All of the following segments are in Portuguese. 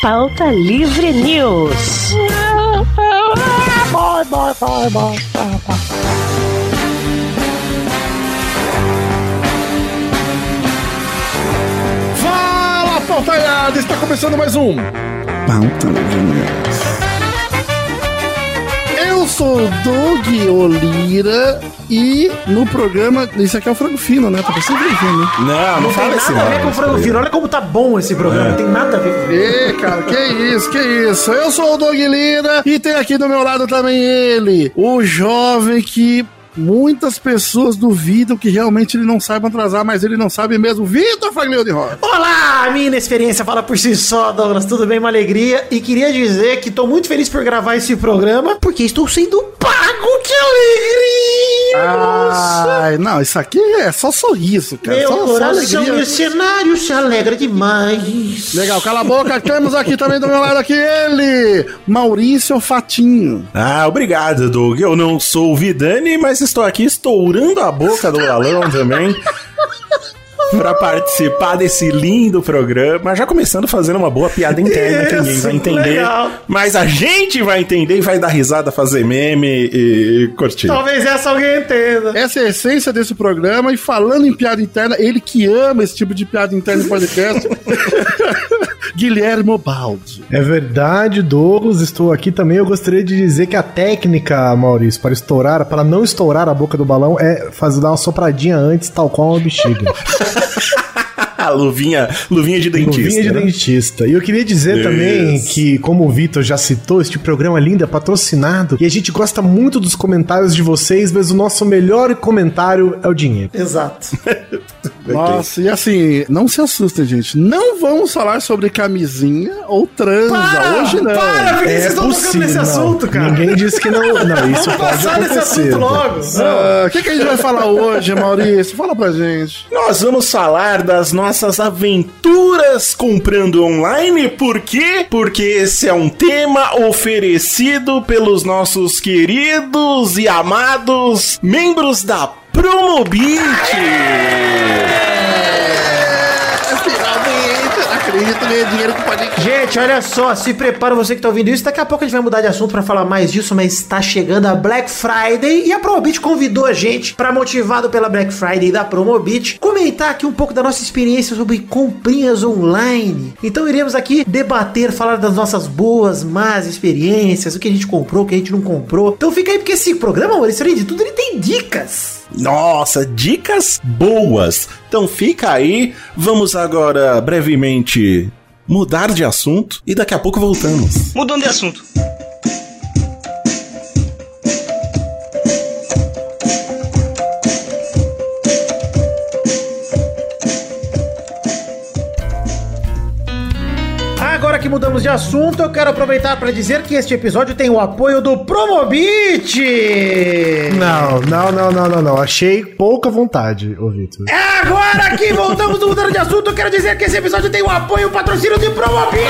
Pauta Livre News. Fala, pautalhada! Está começando mais um Pauta Livre News. Eu sou o Doug Olira e no programa. Isso aqui é o frango fino, né? Tá parecendo frango fino, né? Não, não, fala tem esse nada a ver nome. com o frango fino. Olha como tá bom esse programa. Não tem nada a ver com Ê, cara, que isso, que isso. Eu sou o Doug Lira e tem aqui do meu lado também ele, o jovem que muitas pessoas duvidam que realmente ele não saiba atrasar, mas ele não sabe mesmo. Vitor Faglio de Rosa. Olá, a minha inexperiência fala por si só, Douglas. Tudo bem? Uma alegria. E queria dizer que tô muito feliz por gravar esse programa, porque estou sendo pago. Que alegria! nossa! Ai, não, isso aqui é só sorriso, cara. Meu só, só coração alegria. mercenário se alegra demais. Legal, cala a boca. Temos aqui também do meu lado aqui ele, Maurício Fatinho. Ah, obrigado, Doug. Eu não sou o Vidani, mas estou aqui estourando a boca do galão também. Pra participar desse lindo programa, já começando fazendo uma boa piada interna que ninguém Isso, vai entender. legal. Mas a gente vai entender e vai dar risada, fazer meme e curtir. Talvez essa alguém entenda. Essa é a essência desse programa. E falando em piada interna, ele que ama esse tipo de piada interna em podcast, Guilherme Baldi. É verdade, Douglas, estou aqui também. Eu gostaria de dizer que a técnica, Maurício, para estourar, para não estourar a boca do balão, é fazer dar uma sopradinha antes, tal qual uma bexiga. Ah, luvinha, luvinha de dentista. Luvinha de né? dentista. E eu queria dizer também Isso. que, como o Vitor já citou, este programa lindo é patrocinado e a gente gosta muito dos comentários de vocês, mas o nosso melhor comentário é o dinheiro. Exato. Nossa, e assim, não se assustem, gente. Não vamos falar sobre camisinha ou transa. Hoje não. Para, por que vocês estão tocando nesse assunto, cara? Ninguém disse que não. Não, isso Vamos pode passar nesse acontecer. assunto logo. Ah, O que, que a gente vai falar hoje, Maurício? Fala pra gente. Nós vamos falar das nossas aventuras comprando online. Por quê? Porque esse é um tema oferecido pelos nossos queridos e amados membros da Promobit. Não acredito, ganhei dinheiro com. Gente, olha só, se prepara você que tá ouvindo isso. Daqui a pouco a gente vai mudar de assunto pra falar mais disso, mas está chegando a Black Friday e a Promobit convidou a gente para motivado pela Black Friday da Promobit, comentar aqui um pouco da nossa experiência sobre comprinhas online. Então iremos aqui debater, falar das nossas boas, más experiências, o que a gente comprou, o que a gente não comprou. Então fica aí porque esse programa, Maurício, além de tudo, ele tem dicas. Nossa, dicas boas. Então fica aí. Vamos agora brevemente mudar de assunto e daqui a pouco voltamos. Mudando de assunto. Que mudamos de assunto, eu quero aproveitar para dizer que este episódio tem o apoio do Promobit. Não, não, não, não, não, não. Achei pouca vontade, ô Vitor. Agora que voltamos do mudando de assunto, eu quero dizer que esse episódio tem o apoio e o patrocínio de Promobit.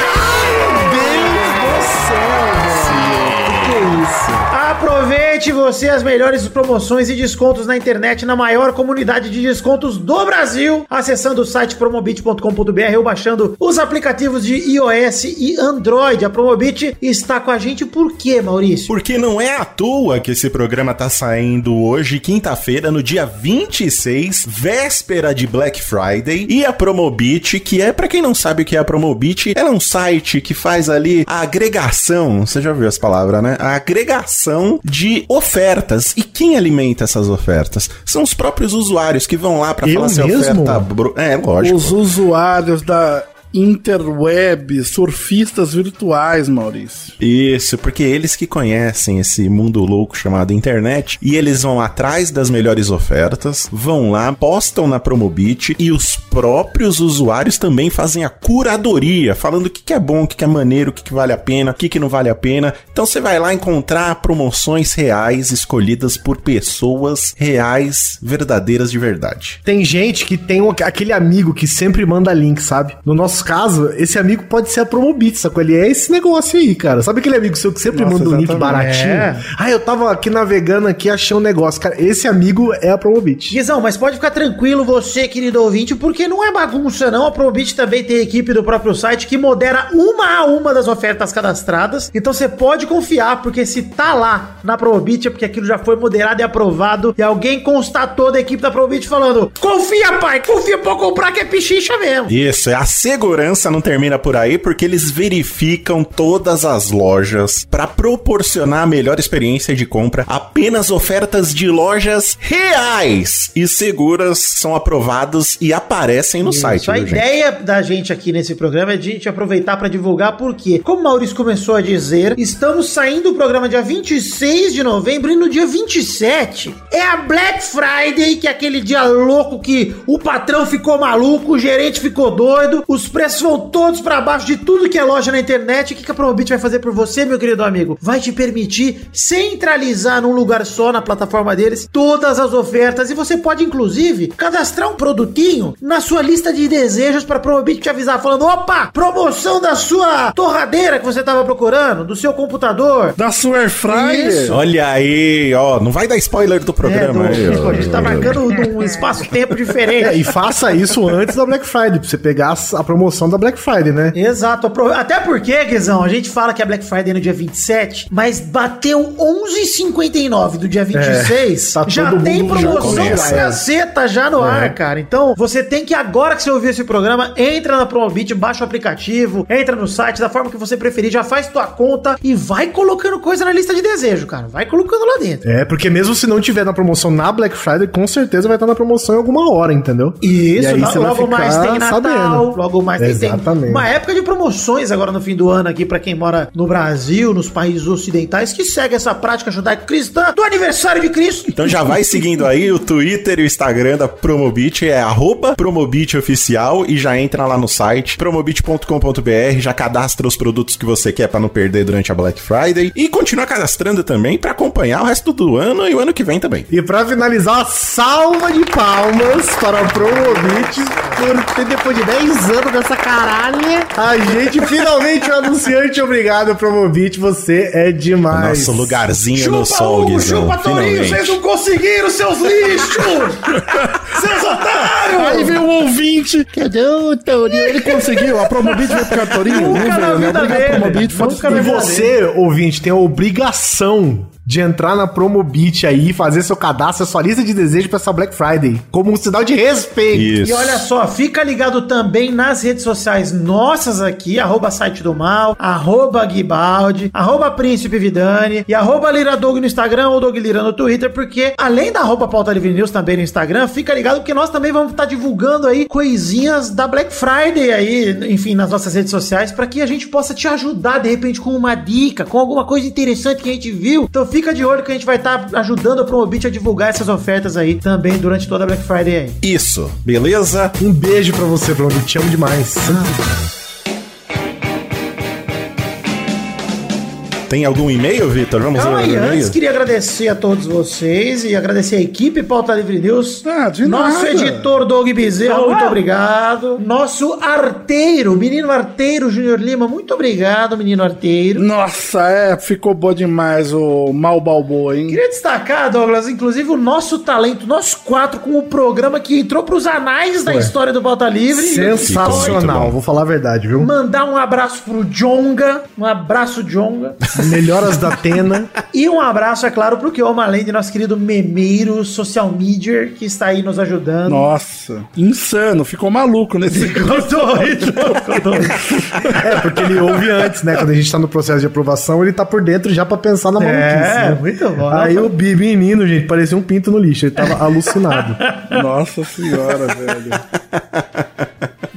Aproveite você as melhores promoções e descontos na internet na maior comunidade de descontos do Brasil, acessando o site promobit.com.br ou baixando os aplicativos de iOS e Android. A Promobit está com a gente por quê, Maurício? Porque não é à toa que esse programa tá saindo hoje, quinta-feira, no dia 26, véspera de Black Friday, e a Promobit, que é, pra quem não sabe o que é a Promobit, ela é um site que faz ali a agregação, você já ouviu essa palavra, né? A agregação de ofertas. E quem alimenta essas ofertas? São os próprios usuários que vão lá pra Eu falar se a oferta... É, lógico. Os usuários da interweb, surfistas virtuais, Maurício. Isso, porque eles que conhecem esse mundo louco chamado internet e eles vão atrás das melhores ofertas, vão lá, postam na Promobit e os próprios usuários também fazem a curadoria, falando o que, que é bom, o que, que é maneiro, o que, que vale a pena, o que, que não vale a pena. Então você vai lá encontrar promoções reais escolhidas por pessoas reais, verdadeiras de verdade. Tem gente que tem um- aquele amigo que sempre manda link, sabe? No nosso nosso caso, esse amigo pode ser a Promobit, sacou? Ele é esse negócio aí, cara. Sabe aquele amigo seu que sempre Nossa, manda um link exatamente. baratinho? É. Ah, eu tava aqui navegando aqui, achei um negócio. Cara, esse amigo é a Promobit. Guizão, mas pode ficar tranquilo você, querido ouvinte, porque não é bagunça não. A Promobit também tem equipe do próprio site que modera uma a uma das ofertas cadastradas. Então você pode confiar, porque se tá lá na Promobit é porque aquilo já foi moderado e aprovado e alguém constatou da equipe da Promobit falando: "Confia, pai, confia pra comprar que é pichincha mesmo". Isso, a segurança não termina por aí porque eles verificam todas as lojas para proporcionar a melhor experiência de compra. Apenas ofertas de lojas reais e seguras são aprovados e aparecem no site. Isso, a viu, gente? ideia da gente aqui nesse programa é de a gente aproveitar para divulgar porque, como o Maurício começou a dizer, estamos saindo do programa dia 26 de novembro e no dia 27 é a Black Friday, que é aquele dia louco que o patrão ficou maluco, o gerente ficou doido, os preços vão todos para baixo de tudo que é loja na internet. O que que a Promobit vai fazer por você, meu querido amigo? Vai te permitir centralizar num lugar só na plataforma deles todas as ofertas e você pode inclusive cadastrar um produtinho na sua lista de desejos para Promobit te avisar falando: "Opa, promoção da sua torradeira que você tava procurando, do seu computador". Da sua Air Fryer. Olha aí, ó, não vai dar spoiler do É, programa do- aí, ó. a gente tá marcando num espaço-tempo É, diferente. e faça isso antes da Black Friday, pra você pegar a promoção da Black Friday, né? Exato, até porque, Guizão, a gente fala que a Black Friday é no dia 27, mas bateu 11h59 do dia 26, tá já tem promoção caceta já no ar, cara. Então, você tem que, agora que você ouviu esse programa, entra na Promobit, baixa o aplicativo, entra no site, da forma que você preferir, já faz tua conta e vai colocando coisa na lista de desejo, cara. Vai colocando lá dentro. É, porque mesmo se não tiver na promoção na Black Friday, com certeza vai estar na promoção em alguma hora, entendeu? Isso, E aí logo mais tem Natal, sabendo. logo mais tem, tem Exatamente. uma época de promoções agora no fim do ano aqui pra quem mora no Brasil, nos países ocidentais que segue essa prática judaico-cristã do aniversário de Cristo. Então já vai seguindo aí o Twitter e o Instagram da Promobit, é arroba Promobit Oficial e já entra lá no site promobit.com.br, já cadastra os produtos que você quer pra não perder durante a Black Friday e continua cadastrando também pra acompanhar o resto do ano e o ano que vem também. E pra finalizar, uma salva de palmas para a Promobit por ter, depois de 10 anos dessa caralha, a gente finalmente é um anunciante. Obrigado, Promobit, você é demais. Nosso lugarzinho no sol, Guizão, finalmente. não conseguiram, seus lixos! seus otários! Aí veio o ouvinte. Cadê o Torinho? Ele conseguiu. A Promobit veio pro Torinho. Nunca Não na veio, né? vida Obrigado, dele. Promobit. Foda-se. Nunca na E você, ouvinte, tem a obrigação de entrar na Promobit aí, fazer seu cadastro, sua lista de desejos pra essa Black Friday, como um sinal de respeito. Isso. E olha só, fica ligado também nas redes sociais nossas aqui, arroba site do mal, arroba Guibaldi, arroba Príncipe Vidani e arroba Lira Dog no Instagram ou Dog Lira no Twitter, porque além da arroba Pauta Livre News também no Instagram, fica ligado porque nós também vamos estar divulgando aí coisinhas da Black Friday aí, enfim, nas nossas redes sociais, para que a gente possa te ajudar de repente com uma dica, com alguma coisa interessante que a gente viu. Então fica de olho que a gente vai estar ajudando a Promobit a divulgar essas ofertas aí também durante toda a Black Friday aí. Isso, beleza? Um beijo pra você, Promobit, te amo demais. Tem algum e-mail, Vitor? Vamos Calma ler aí, antes queria agradecer a todos vocês e agradecer a equipe Pauta Livre News. Ah, de Nosso nada. editor Doug Bezerra, muito obrigado. Nosso arteiro, menino arteiro Júnior Lima, muito obrigado, menino arteiro. Nossa, é, ficou bom demais o Mal Balboa, hein? Queria destacar, Douglas, inclusive o nosso talento, nós quatro, com o programa que entrou pros anais da história do Pauta Livre. Sensacional, vou falar a verdade, viu? Mandar um abraço pro Jonga, um abraço, Jonga. Melhoras da Atena. E um abraço, é claro, pro Kioma, além de nosso querido memeiro social media, que está aí nos ajudando. Nossa, insano, ficou maluco nesse. Ficou doido, ficou doido. É, porque ele ouve antes, né? Quando a gente tá no processo de aprovação, ele tá por dentro já pra pensar na maluquice. É, né? muito bom. Aí o Bi- menino, gente, parecia um pinto no lixo. Ele tava alucinado. Nossa senhora, velho.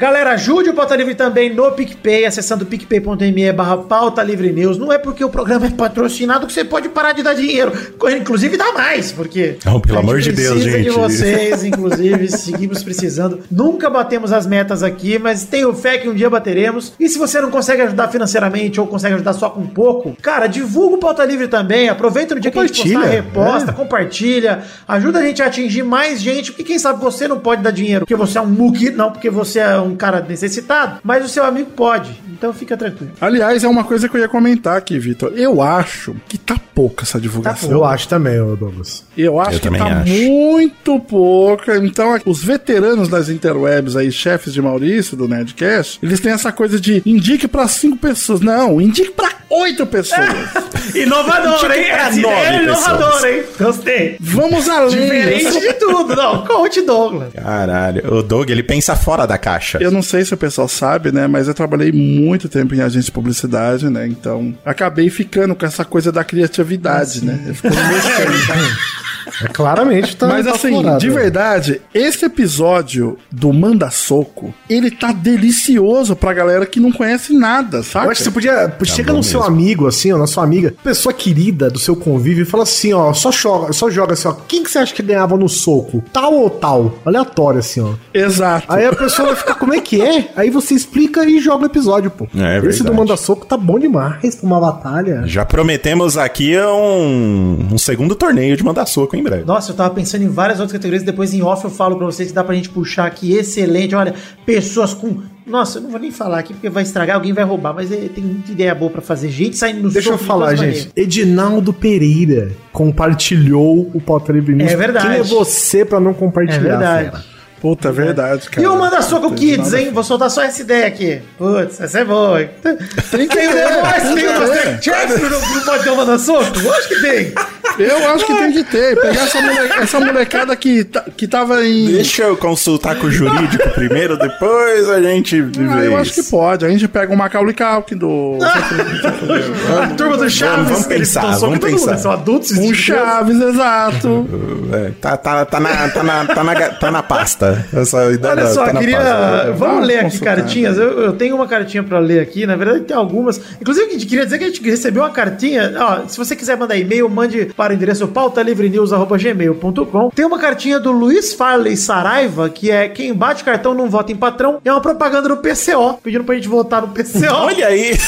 Galera, ajude o Pauta Livre também no PicPay, acessando picpay.me barra Pauta Livre News. Não é porque o programa é patrocinado que você pode parar de dar dinheiro. Inclusive dá mais, porque... Não, pelo gente amor de Deus, precisa de gente. vocês, inclusive, seguimos precisando. Nunca batemos as metas aqui, mas tenho fé que um dia bateremos. E se você não consegue ajudar financeiramente ou consegue ajudar só com pouco, cara, divulga o Pauta Livre também. Aproveita no dia que a gente postar, reposta, é. compartilha, ajuda a gente a atingir mais gente, porque quem sabe você não pode dar dinheiro porque você é um muque, não porque você é um cara necessitado, mas o seu amigo pode. Então fica tranquilo. Aliás, é uma coisa que eu ia comentar aqui, Vitor. Eu acho que tá pouca essa divulgação. Eu acho também, ô Douglas. Eu acho Eu que também tá acho. muito pouca. Então, os veteranos das interwebs aí, chefes de Maurício do Nerdcast, eles têm essa coisa de indique pra cinco pessoas. Não, indique pra oito pessoas. Inovador, hein? É inovador, pessoas. hein? Gostei. Vamos além. Diferente de tudo. Não, coach Douglas. Caralho. O Doug, ele pensa fora da caixa. Eu não sei se o pessoal sabe, né? Mas eu trabalhei muito tempo em agência de publicidade, né? Então, acabei ficando com essa coisa da criatividade, né? Eu fico mexendo. É, claramente tá. Mas tá assim, aflorado, de né? verdade, esse episódio do Manda Soco, ele tá delicioso pra galera que não conhece nada, sabe? Eu acho que você podia. chega bom no seu mesmo. amigo, assim, ó, na sua amiga, pessoa querida do seu convívio, e fala assim, ó, só joga, só joga assim, ó. Quem que você acha que ganhava no soco? Tal ou tal? Aleatório, assim, ó. Exato. Aí a pessoa vai ficar, como é que é? Aí você explica e joga o episódio, pô. É, é Esse do verdade. Manda Soco tá bom demais pra uma batalha. Já prometemos aqui um, um segundo torneio de mandar soco em breve. Nossa, eu tava pensando em várias outras categorias. Depois em off eu falo pra vocês que dá pra gente puxar aqui. Excelente. Olha, pessoas com. Nossa, eu não vou nem falar aqui porque vai estragar, alguém vai roubar. Mas é, tem muita ideia boa pra fazer. Gente saindo no Deixa eu falar, gente. maneiras. Edinaldo Pereira compartilhou o Pauta Livre News. É verdade. Quem é você pra não compartilhar? É verdade. Puta, é verdade, cara. E o Manda Soco Puta, Kids, nada- hein? Vou soltar só essa ideia aqui. Putz, essa é boa. hein? Tem que Tem ter, Master ter. Chef, não pode ter o Manda Soco? Lógico que tem. Eu acho que tem que ter. Pegar essa, mole- essa molecada que, ta- que tava em. Deixa eu consultar com o jurídico primeiro, depois a gente vê Ah, eu acho que pode. A gente pega o Macaulay Culkin do. A turma do Chaves, vamos pensar, vamos pensar. São adultos. Um Chaves, exato. É, tá, tá, tá, na, tá, na, tá, na, tá na pasta. Essa ideia Olha só, tá queria. Vamos ler aqui cartinhas. Eu, eu tenho uma cartinha pra ler aqui. Na verdade, tem algumas. Inclusive, queria dizer que a gente recebeu uma cartinha. Ó, se você quiser mandar e-mail, mande para o endereço pautalivrenews.gmail.com. Tem uma cartinha do Luiz Farley Saraiva, que é quem bate cartão não vota em patrão. É uma propaganda do PCO, pedindo pra gente votar no PCO. Olha aí!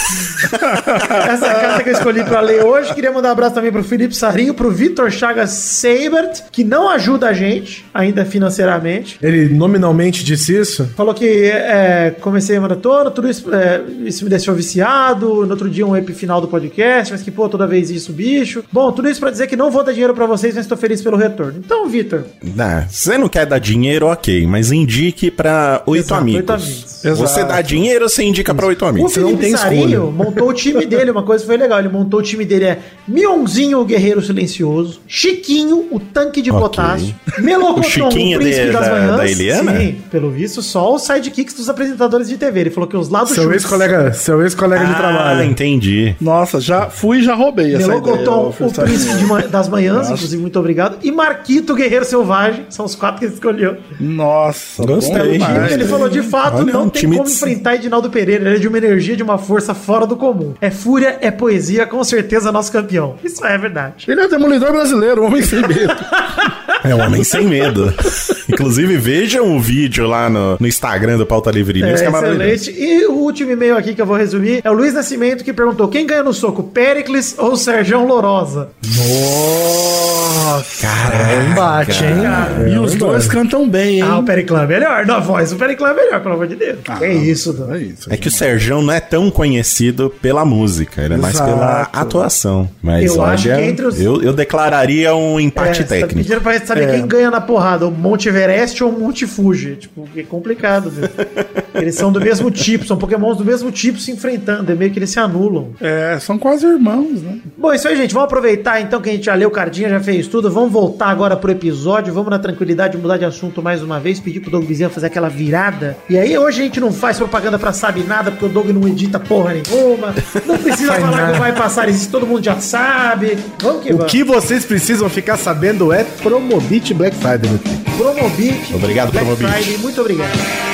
Essa é carta que eu escolhi pra ler hoje. Queria mandar um abraço também pro Felipe Sarinho, pro Vitor Chagas Seibert, que não ajuda a gente, ainda financeiramente. Ele nominalmente disse isso? Falou que é, comecei a maratona, tudo isso, é, isso me deixou viciado. No outro dia, um ep final do podcast, mas que, pô, toda vez isso, bicho. Bom, tudo isso pra dizer que não vou dar dinheiro pra vocês, mas tô feliz pelo retorno. Então, Vitor, Não, você não quer dar dinheiro, ok, mas indique pra oito Exato, amigos. oito amigos. Você dá dinheiro, você indica pra oito o amigos. não Felipe tem Sarinho escolha. montou o time dele, uma coisa que foi legal. Ele montou o time dele é Mionzinho, o Guerreiro Silencioso, Chiquinho, o Tanque de Ok. Potássio, Melocotron, O o Príncipe de- das da- Manhãs. Da Eliana? Sim, pelo visto, só os sidekicks dos apresentadores de TV. Ele falou que os lados Seu ex-colega seu ex -colega de Ah, trabalho. entendi. Nossa, já fui e já roubei essa ideia. Melocoton, ô, o Príncipe de ma- das Manhãs, Nossa. inclusive, muito obrigado. E Marquito, Guerreiro Selvagem. São os quatro que ele escolheu. Nossa, Gostei. demais. ele falou, de fato, Olha, não um tem como de- enfrentar Edinaldo Pereira. Ele é de uma energia, de uma força fora do comum. É fúria, é poesia, com certeza nosso campeão. Isso é verdade. Ele é o demolidor brasileiro, o homem sem medo. É um homem sem medo. Inclusive, vejam o vídeo lá no, no Instagram do Pauta Livre News, que É, é maravilhoso. excelente. E o último e-mail aqui que eu vou resumir é o Luiz Nascimento que perguntou: quem ganha no soco, Pericles ou Serjão Lorosa? Nossa, é um embate, hein? e É os dois cantam bem, hein? Ah, o Periclã é melhor. Na voz, o Periclã é melhor, pelo amor de Deus. Ah, é isso, Dan. É isso. É que o Serjão não é tão conhecido pela música, ele é mais Exato. pela atuação. Mas Eu olha, acho que entre os- eu, eu declararia um empate É, tá técnico. pedindo pra gente saber quem ganha na porrada, o Monte Everest ou o Monte Fuji. Tipo, é complicado, viu? eles são do mesmo tipo, são pokémons do mesmo tipo se enfrentando, é meio que eles se anulam. É, são quase irmãos, né? Bom, isso aí, gente. Vamos aproveitar então que a gente já leu cardinha, já fez tudo. Vamos voltar agora pro episódio. Vamos na tranquilidade mudar de assunto mais uma vez. Pedir pro Doug Bezerra fazer aquela virada. E aí, hoje a gente não faz propaganda pra sabe nada, porque o Doug não edita porra nenhuma. Não precisa falar que vai passar isso, todo mundo já sabe. Vamos que O vamos. que vocês precisam ficar sabendo é Promobit Black Friday, meu filho. Promobit. Obrigado, Black Promobit. Friday, muito obrigado.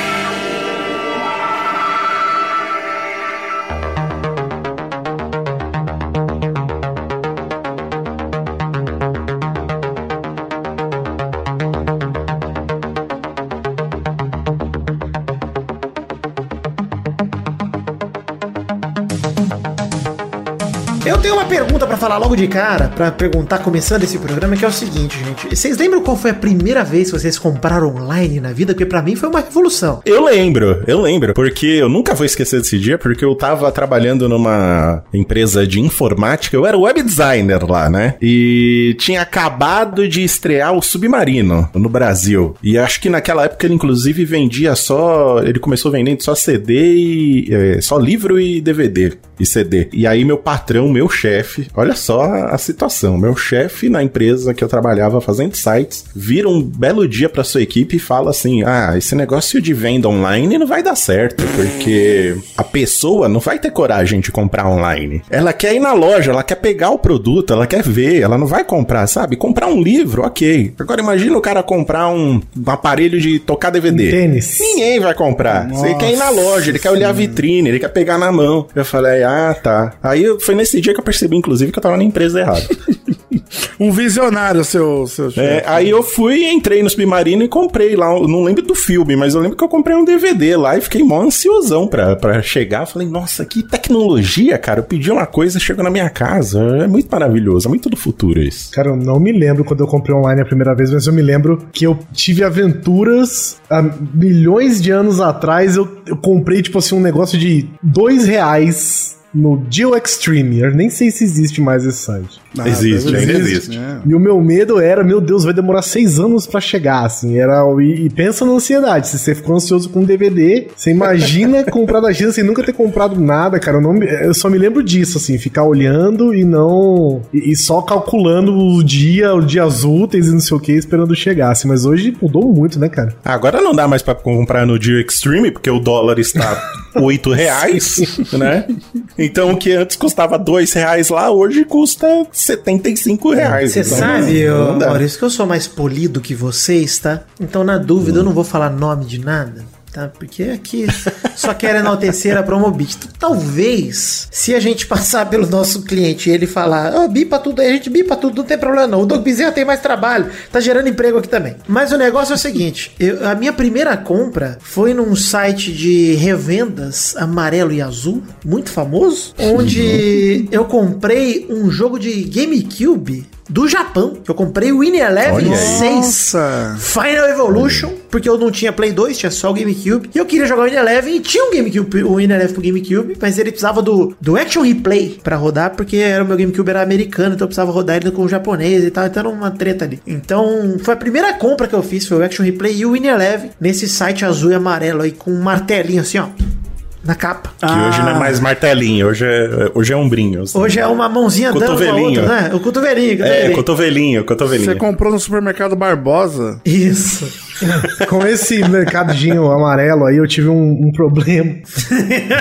Pergunta pra falar logo de cara, pra perguntar começando esse programa, que é o seguinte, gente. Vocês lembram qual foi a primeira vez que vocês compraram online na vida? Porque pra mim foi uma revolução. Eu lembro, eu lembro, porque eu nunca vou esquecer desse dia, porque eu tava trabalhando numa empresa de informática, eu era web designer lá, né? E tinha acabado de estrear o Submarino no Brasil. E acho que naquela época ele inclusive vendia só, ele começou vendendo só CD e é, só livro e DVD e CD. E aí meu patrão, meu chefe, olha só a situação, meu chefe na empresa que eu trabalhava fazendo sites, vira um belo dia pra sua equipe e fala assim: "Ah, esse negócio de venda online não vai dar certo, porque a pessoa não vai ter coragem de comprar online. Ela quer ir na loja, ela quer pegar o produto, ela quer ver, ela não vai comprar, sabe? Comprar um livro, OK. Agora imagina o cara comprar um, um aparelho de tocar DVD. Um tênis. Ninguém vai comprar. Nossa. Você quer ir na loja, ele quer olhar a vitrine, ele quer pegar na mão. Eu falei, ah, tá. Aí foi nesse dia que eu percebi, inclusive, que eu tava na empresa errada. Um visionário, seu, seu É, aí eu fui, entrei no Submarino e comprei lá. Não lembro do filme, mas eu lembro que eu comprei um DVD lá e fiquei mó ansiosão pra, pra chegar. Falei, nossa, que tecnologia, cara. Eu pedi uma coisa, chegou na minha casa. É muito maravilhoso, é muito do futuro isso. Cara, eu não me lembro quando eu comprei online a primeira vez, mas eu me lembro que eu tive aventuras há milhões de anos atrás. Eu, eu comprei, tipo assim, um negócio de dois reais no Geo Extreme. Eu nem sei se existe mais esse site. Ah, existe, ainda existe. É. E o meu medo era, meu Deus, vai demorar seis anos pra chegar, assim. Era, e, e pensa na ansiedade. Se você ficou ansioso com um DVD, você imagina comprar da China sem nunca ter comprado nada, cara. Eu, não, eu só me lembro disso, assim, ficar olhando e não. E, e só calculando o dia, os dias úteis e não sei o que, esperando chegar, assim. Mas hoje mudou muito, né, cara? Agora não dá mais pra comprar no Geo Extreme, porque o dólar está 8 reais, né? Então o que antes custava 2 reais lá, hoje custa 75 reais. Você Então, sabe, não dá. Maurício, que eu sou mais polido que vocês, tá? Então, na dúvida, eu não vou falar nome de nada. Tá, porque aqui só quero enaltecer a Promobit. Então, talvez, se a gente passar pelo nosso cliente e ele falar, ó, bipa tudo a gente bipa tudo, não tem problema não. O Doug Bezerra tem mais trabalho, tá gerando emprego aqui também. Mas o negócio é o seguinte: eu- a minha primeira compra foi num site de revendas amarelo e azul, muito famoso, onde eu comprei um jogo de GameCube do Japão. Eu comprei o Win Eleven Olha aí. 6 Nossa. Final Evolution, porque eu não tinha Play 2, tinha só o GameCube. E eu queria jogar o Win Eleven e tinha um GameCube, o Win Eleven pro GameCube, mas ele precisava do, do Action Replay pra rodar, porque era, o meu GameCube era americano, então eu precisava rodar ele com o japonês e tal, então era uma treta ali. Então, foi a primeira compra que eu fiz, foi o Action Replay e o Win Eleven, nesse site azul e amarelo aí, com um martelinho assim, ó, na capa. Que hoje não é mais martelinho, hoje é, hoje é ombrinho. assim. Hoje é uma mãozinha dando Cotovelinho. outra, né? O cotovelinho, É, cotovelinho. cotovelinho, cotovelinho. Você comprou no supermercado Barbosa. Isso. Com esse mercadinho amarelo aí, eu tive um, um problema.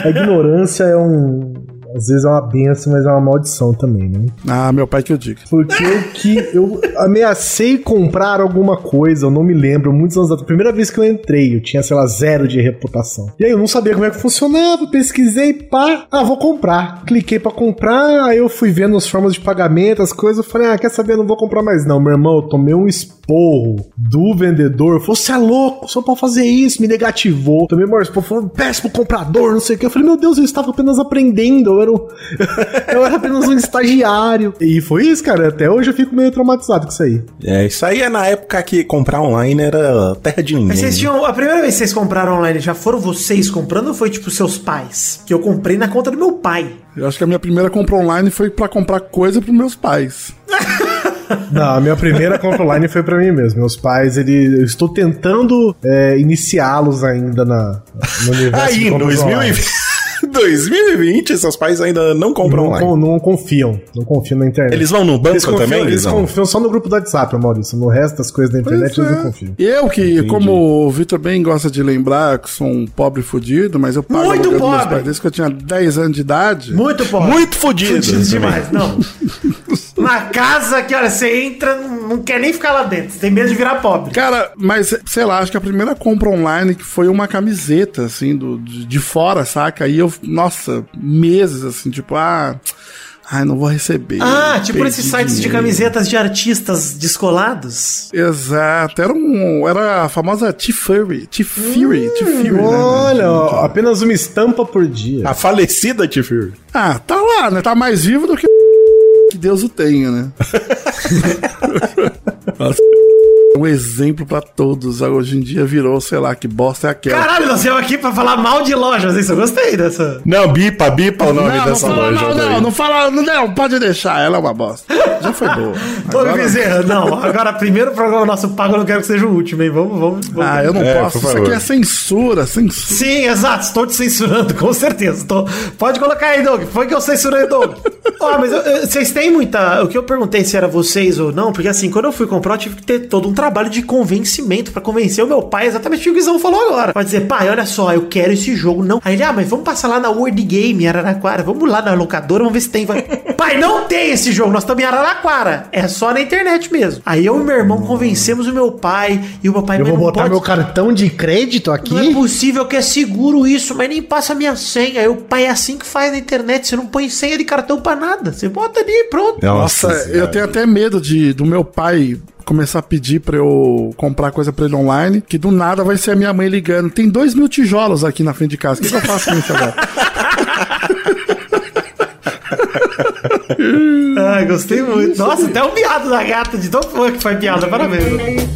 A ignorância é um. Às vezes é uma benção, mas é uma maldição também, né? Ah, meu pai que eu diga. Porque eu que eu ameacei comprar alguma coisa, eu não me lembro, muitos anos atrás. Primeira vez que eu entrei, eu tinha, sei lá, zero de reputação. E aí eu não sabia como é que funcionava, pesquisei, pá, ah, vou comprar. Cliquei pra comprar, aí eu fui vendo as formas de pagamento, as coisas, eu falei, ah, quer saber, não vou comprar mais não. Meu irmão, eu tomei um esporro do vendedor, falou, você é louco, só pode fazer isso, me negativou. Tomei um esporro, falou, péssimo comprador, não sei o que. Eu falei, meu Deus, eu estava apenas aprendendo, eu era, um- eu era apenas um estagiário. E foi isso, cara, até hoje eu fico meio traumatizado com isso aí. É, isso aí é na época que comprar online era terra de ninguém. Mas vocês né? tinham. A primeira vez que vocês compraram online, já foram vocês comprando ou foi tipo seus pais? Que eu comprei na conta do meu pai. Eu acho que a minha primeira compra online foi pra comprar coisa pros meus pais. Não, a minha primeira compra online foi pra mim mesmo. Meus pais, ele, eu estou tentando é, iniciá-los ainda na, no universo Aí, em compras online. 2020, 2020, seus pais ainda não compram Não, online. não confiam, não confiam na internet. Eles vão no banco Eles confiam, também? eles Eles vão? confiam só no grupo do WhatsApp, Maurício. No resto das coisas da internet Pois eles é. não confiam. Eu que, como o Vitor bem gosta de lembrar que sou um pobre fudido, mas eu pago Muito pobre. pais desde que eu tinha 10 anos de idade. Muito pobre. Muito. Fudido também. demais, não. Na casa que, olha, você entra, não quer nem ficar lá dentro. Você tem medo de virar pobre. Cara, mas sei lá, acho que a primeira compra online que foi uma camiseta, assim, do, de, de fora, saca? Aí eu, nossa, meses, assim, tipo, ah, ai, não vou receber. Ah, tipo Perdi esses sites de dinheiro. camisetas de artistas descolados. Exato, era um. Era a famosa T-Fury. T-Fury, T-Fury. né? Olha, ó, apenas uma estampa por dia. A falecida T-Fury. Ah, tá lá, né? Tá mais vivo do que. Deus o tenha, né? Nossa, um exemplo pra todos. Hoje em dia virou, sei lá, que bosta é aquela. Caralho, nós estamos aqui pra falar mal de lojas, isso eu gostei dessa. Não, bipa, bipa o nome não, não dessa fala, loja. não, daí. não, não fala, não, não, pode deixar, ela é uma bosta. Já foi boa. Agora- Bezerra, não, agora primeiro programa nosso pago, eu não quero que seja o último, hein? Vamos, vamos. vamos. Ah, eu não É, posso. Isso aqui é censura, censura. Sim, exato, estou te censurando, com certeza. Tô- Pode colocar aí, Doug. Foi que eu censurei, Doug. Ó, mas eu- eu- vocês têm muita. O que eu perguntei se era vocês ou não, porque assim, quando eu fui comprar, eu tive que ter todo um trabalho de convencimento pra convencer o meu pai, exatamente o que o Guizão falou agora. Pra dizer, pai, olha só, eu quero esse jogo, não. Aí ele, ah, mas vamos passar lá na World Game, Araraquara, vamos lá na locadora, vamos ver se tem. Vai- pai, não tem esse jogo, nós estamos em Araraquara. É só na internet mesmo. Aí eu e meu irmão convencemos o meu pai, e o meu pai Eu "Mas vou botar pode meu cartão de crédito aqui. não é possível que é seguro isso, mas nem passa minha senha. Aí o pai é assim que faz na internet. Você não põe senha de cartão pra nada. Você bota ali e pronto. Nossa, eu Senhora. tenho até medo de do meu pai começar a pedir pra eu comprar coisa pra ele online, que do nada vai ser a minha mãe ligando. Tem dois mil tijolos aqui na frente de casa. O que, que eu faço com isso agora? Ai, gostei muito. Nossa, até o piado da gata de tão fã que faz piada. Parabéns.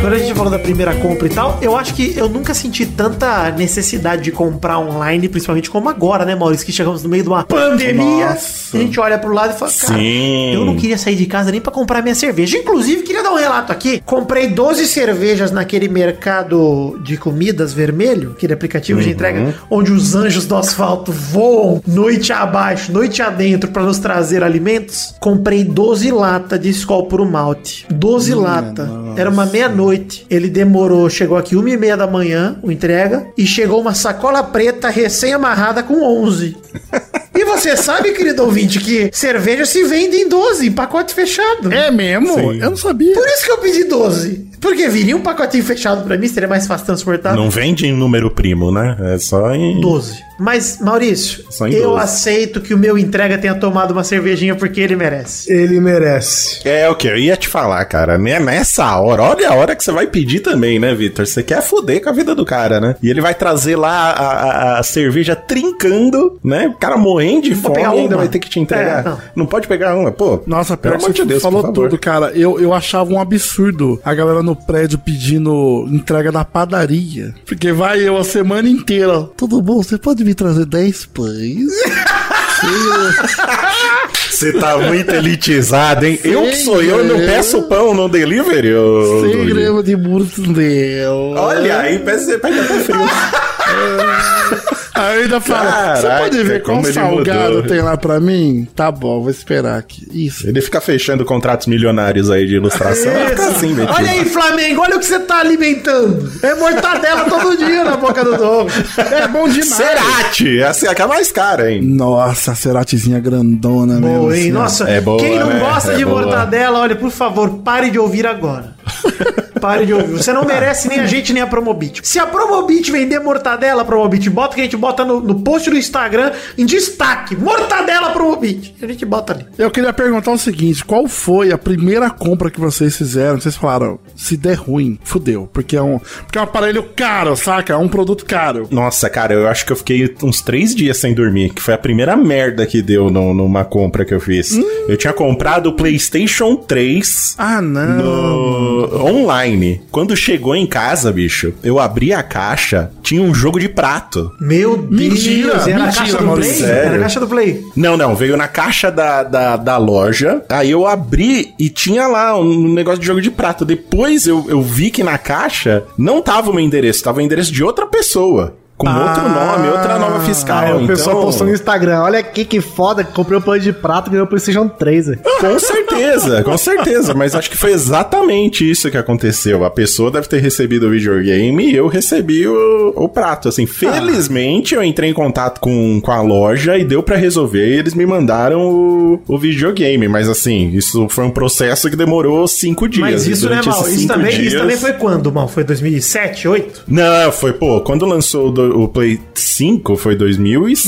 Quando a gente falou da primeira compra e tal, eu acho que eu nunca senti tanta necessidade de comprar online, principalmente como agora, né, Maurício? Que chegamos no meio de uma pandemia. Nossa. A gente olha pro lado e fala, cara, Sim. eu não queria sair de casa nem pra comprar minha cerveja. Inclusive, queria dar um relato aqui. Comprei 12 cervejas naquele mercado de comidas vermelho, aquele aplicativo de entrega, onde os anjos do asfalto voam noite abaixo, noite adentro pra nos trazer alimentos. Comprei 12 latas de Skol Puro Malte. 12 latas. Era uma meia-noite. Ele demorou, chegou aqui uma e meia da manhã, o entrega, e chegou uma sacola preta recém-amarrada com 11. E você sabe, querido ouvinte, que cerveja se vende em 12, em pacote fechado. É mesmo? Sim. Eu não sabia. Por isso que eu pedi 12. Porque viria um pacotinho fechado pra mim, seria mais fácil transportar. Não vende em número primo, né? É só em. 12. Mas, Maurício, eu 12. aceito que o meu entrega tenha tomado uma cervejinha porque ele merece. Ele merece. É o que eu ia te falar, cara. Né? Nessa hora, olha a hora que você vai pedir também, né, Vitor? Você quer foder com a vida do cara, né? E ele vai trazer lá a, a- a cerveja trincando, né? O cara morrendo de Não vou fome ainda vai ter que te entregar. É, não. não. pode pegar uma, pô. Nossa, pelo amor de Deus, falou tudo, cara. Eu, eu achava um absurdo a galera no prédio pedindo entrega na padaria. Porque vai eu a semana inteira. Tudo bom? Você pode me trazer 10 pães? Você tá muito elitizado, hein? eu que sou eu, eu não peço pão no delivery, ô. Sem grama de mortadela. Olha aí, pega até frio. Aí ainda fala, você pode ver qual salgado mudou. tem lá pra mim? Tá bom, vou esperar aqui. Isso. Ele fica fechando contratos milionários aí de ilustração. Ficar assim, metido. Olha aí, Flamengo, olha o que você tá alimentando. É mortadela todo dia na boca do Doug. É bom demais. Cerati, essa é a mais cara, hein? Nossa, a ceratezinha grandona mesmo. Boa, hein? assim. Nossa, É boa, quem não né? gosta É de boa. mortadela, olha, por favor, pare de ouvir agora. Pare de ouvir. Você não merece nem a gente, nem a Promobit. Se a Promobit vender mortadela, Promobit, bota que a gente bota no, no post do Instagram em destaque. Mortadela Promobit. A gente bota ali. Eu queria perguntar o seguinte: qual foi a primeira compra que vocês fizeram? Vocês falaram, se der ruim, fudeu. Porque é um, porque é um aparelho caro, saca? É um produto caro. Nossa, cara, eu acho que eu fiquei uns três dias sem dormir, que foi a primeira merda que deu no- numa compra que eu fiz. Eu tinha comprado o PlayStation 3 Ah, não. no- online. Quando chegou em casa, bicho, eu abri a caixa, tinha um jogo de prato. Meu Deus. Mentira, Era a mentira, caixa do Play? Era a caixa do Play. Não, não, veio na caixa da, da, da loja. Aí eu abri e tinha lá um negócio de jogo de prato. Depois eu, eu vi que na caixa não tava o meu endereço, tava o endereço de outra pessoa. Com outro nome, outra nova fiscal. Ah, o então... pessoal postou no Instagram. Olha aqui que foda, comprei um pano de prato e ganhei o PlayStation 3. velho. Com certeza, com certeza. Mas acho que foi exatamente isso que aconteceu. A pessoa deve ter recebido o videogame e eu recebi o, o prato. Assim, felizmente eu entrei em contato com, com a loja e deu pra resolver e eles me mandaram o, o videogame. Mas assim, isso foi um processo que demorou cinco dias. Mas isso não é durante mal. Isso também, isso dias- também foi quando, mal? Foi 2007, 2008? Não, foi, pô, quando lançou o o, Play 5 foi 2006,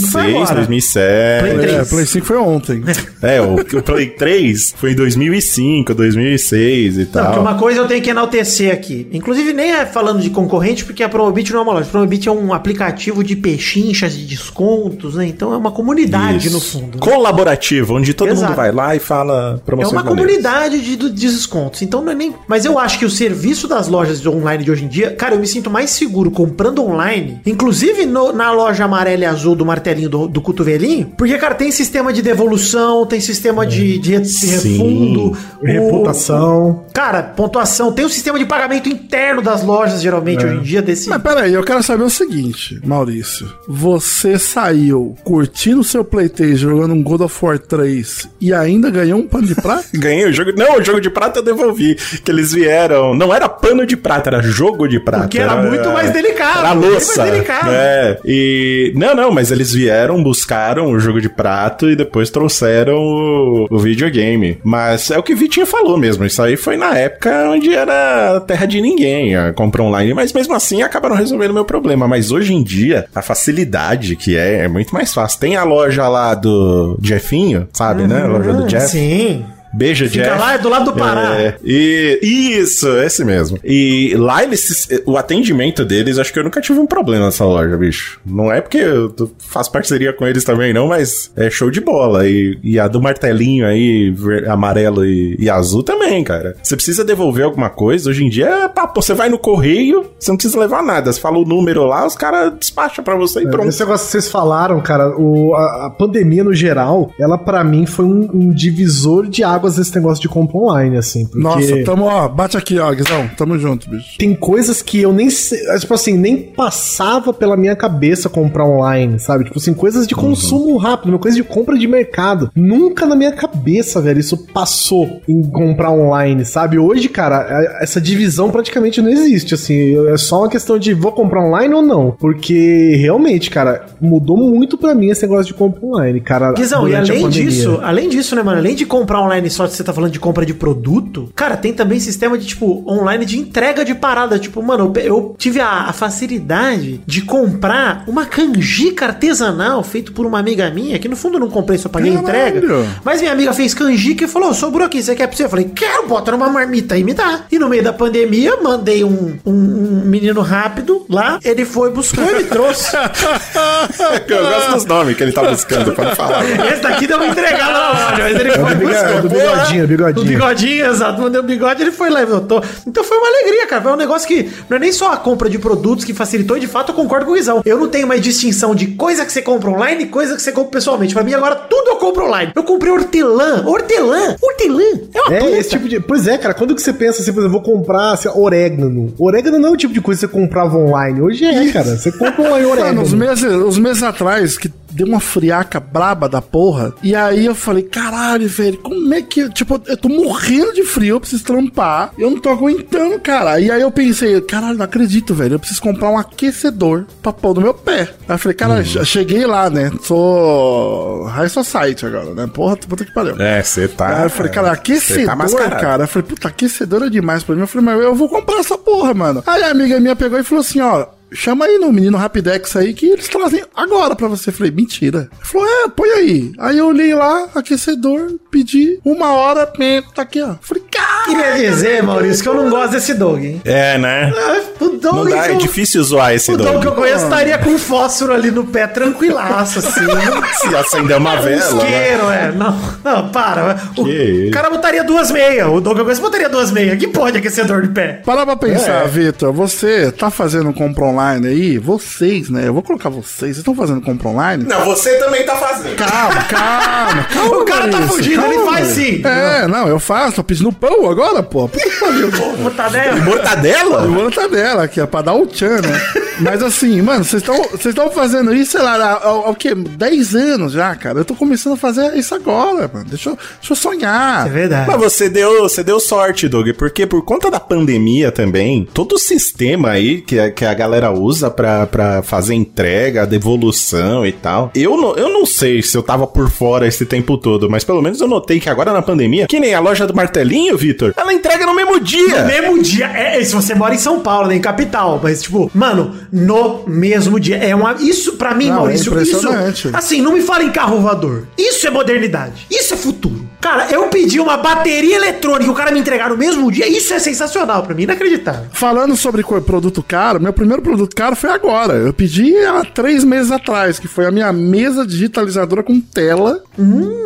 5 foi agora. 2007. Play É, 3. Play 5 foi ontem. É, o, o Play 3 foi em 2005, 2006 e Não, tal. uma coisa eu tenho que enaltecer aqui. Inclusive, nem é falando de concorrente, porque a Promobit não é uma loja. A Promobit é um aplicativo de pechinchas, de descontos, né? Então é uma comunidade, Isso. no fundo. né? Colaborativo, onde todo Exato. mundo vai lá e fala É promoções uma maneiras. comunidade de, de descontos. Então não é nem. Mas eu acho que o serviço das lojas online de hoje em dia, cara, eu me sinto mais seguro comprando online, inclusive no- na loja amarela e azul do martelinho do, do cotovelinho, porque, cara, tem sistema de devolução, tem sistema de, de re- de refundo, o- Reputação. Cara, pontuação, tem um sistema de pagamento interno das lojas, geralmente, hoje em dia, desse. Mas peraí, eu quero saber o seguinte, Maurício. Você saiu curtindo seu Playtake jogando um God of War 3 e ainda ganhou um pano de prata? Ganhei o jogo. Não, o jogo de prata eu devolvi. Que eles vieram. Não era pano de prata, era jogo de prata. Porque era muito mais delicado, Era louça. Delicado. É. E. Não, não, mas eles vieram, buscaram o jogo de prato e depois trouxeram o, o videogame. Mas é o que o Vitinho falou mesmo. Isso aí foi na época onde era terra de ninguém. a Compra online. Mas mesmo assim acabaram resolvendo o meu problema. Mas hoje em dia, a facilidade que é, é muito mais fácil. Tem a loja lá do Jeffinho, sabe, né? A loja do Jeff. Sim. Beijo, Fica Jeff. lá, é do lado do Pará. É, e, isso, esse mesmo. E lá eles, o atendimento deles, acho que eu nunca tive um problema nessa loja, bicho. Não é porque eu faço parceria com eles também, não, mas é show de bola. E, e a do martelinho aí, ver- amarelo e, e azul também, cara. Você precisa devolver alguma coisa, hoje em dia, é papo, você vai no correio, você não precisa levar nada. Você fala o número lá, os caras despacham pra você e pronto. Esse negócio que vocês falaram, cara, o, a, a pandemia no geral, ela pra mim foi um, um divisor de águas desse negócio de compra online, assim. Porque Nossa, tamo, ó, bate aqui, ó, Guizão. Tamo junto, bicho. tem coisas que eu nem sei, tipo assim, nem passava pela minha cabeça comprar online, sabe? Tipo assim, coisas de consumo rápido, uma coisa de compra de mercado. Nunca na minha cabeça, velho, isso passou em comprar online, sabe? Hoje, cara, a- essa divisão praticamente não existe, assim. É só uma questão de vou comprar online ou não. Porque realmente, cara, mudou muito pra mim esse negócio de compra online, cara. Guizão, e além disso, além disso, né, mano? Além de comprar online só, você tá falando de compra de produto, cara, tem também sistema de, tipo, online de entrega de parada. Tipo, mano, eu, eu tive a, a facilidade de comprar uma canjica artesanal feito por uma amiga minha, que no fundo eu não comprei, só paguei Caralho. entrega. Mas minha amiga fez canjica e falou: sobrou aqui, você quer pra você? Eu falei, quero, bota numa marmita e me dá. E no meio da pandemia, mandei um, um, um menino rápido lá, ele foi, buscou e me trouxe. eu gosto dos nomes que ele tá buscando, pode falar. Esse daqui deu uma entregada na loja, mas ele foi buscar. É bigodinho, né? bigodinho. Do bigodinho, exato. Mandei o bigode, ele foi lá e voltou. Então foi uma alegria, cara. Foi um negócio que não é nem só a compra de produtos que facilitou, e de fato eu concordo com o Guizão. Eu não tenho mais distinção de coisa que você compra online e coisa que você compra pessoalmente. Pra mim agora tudo eu compro online. Eu comprei hortelã. Hortelã? Hortelã? É uma É, planta. esse tipo de. Pois é, cara, quando que você pensa assim, por exemplo, vou comprar assim, orégano? Orégano não é o tipo de coisa que você comprava online. Hoje é, cara. Você compra online Mano, orégano. uns meses, uns meses atrás, que deu uma friaca braba da porra. E aí eu falei, caralho, velho, como é que. Tipo, eu tô morrendo de frio, eu preciso trampar. Eu não tô aguentando, cara. E aí eu pensei, caralho, não acredito, velho. Eu preciso comprar um aquecedor pra pôr no meu pé. Aí eu falei, cara, Uhum. cheguei lá, né? Sou High Society agora, né? Porra, puta que pariu. É, você tá. Aí eu falei, cara, você aquecedor, tá cara. Eu falei, puta, aquecedor é demais pra mim. Eu falei, mas eu vou comprar essa porra, mano. Aí a amiga minha pegou e falou assim, ó. Chama aí no menino Rapidex aí que eles trazem agora pra você. Eu falei, mentira. Ele falou, é, põe aí. Aí eu olhei lá, aquecedor, pedi, uma hora, tá aqui, ó. Eu falei, cara. Queria dizer, Maurício, que eu não gosto desse dog, hein? É, né? O dog Não dá, é eu- difícil zoar esse O dog que dog. eu conheço estaria com fósforo ali no pé, tranquilaço, assim. Se acender uma Um vela. né? isqueiro, é. Não, não, para. O Que cara botaria duas meias. O Doug Augusto botaria duas meias. Que pode aquecedor de pé? Para pra pensar, É. Vitor. Você tá fazendo compra online aí? Vocês, né? Eu vou colocar vocês. Vocês estão fazendo compra online? Não, você também tá fazendo. Calma, calma, calma. O cara tá Maurício, fugindo, ele calma, faz Maurício. sim. É, não, eu faço. Tô pedindo pão agora, pô. Puta que pariu. Mortadela. Mortadela? Tabela aqui, é pra dar o tchan, né? Mas assim, mano, vocês estão vocês estão fazendo isso, sei lá, há, há, há o quê? 10 anos já, cara. Eu tô começando a fazer isso agora, mano. Deixa eu, deixa eu sonhar. É verdade. Mas você deu, você deu sorte, Doug, porque por conta da pandemia também, todo o sistema aí que, a- que a galera usa pra, pra fazer entrega, devolução e tal, eu não, eu não sei se eu tava por fora esse tempo todo, mas pelo menos eu notei que agora na pandemia, que nem a loja do martelinho, Vitor, ela entrega no mesmo dia. No mesmo dia. É, se você mora em São Paulo, né, em capital. Mas, tipo, mano, no mesmo dia. É uma, isso pra mim, Não, é Maurício, impressionante. isso. Assim, não me fala em carro voador. Isso é modernidade. Isso é futuro. Cara, eu pedi uma bateria eletrônica e o cara me entregar no mesmo dia. Isso é sensacional pra mim, inacreditável. Falando sobre produto caro, meu primeiro produto caro foi agora. Eu pedi há três meses atrás, que foi a minha mesa digitalizadora com tela,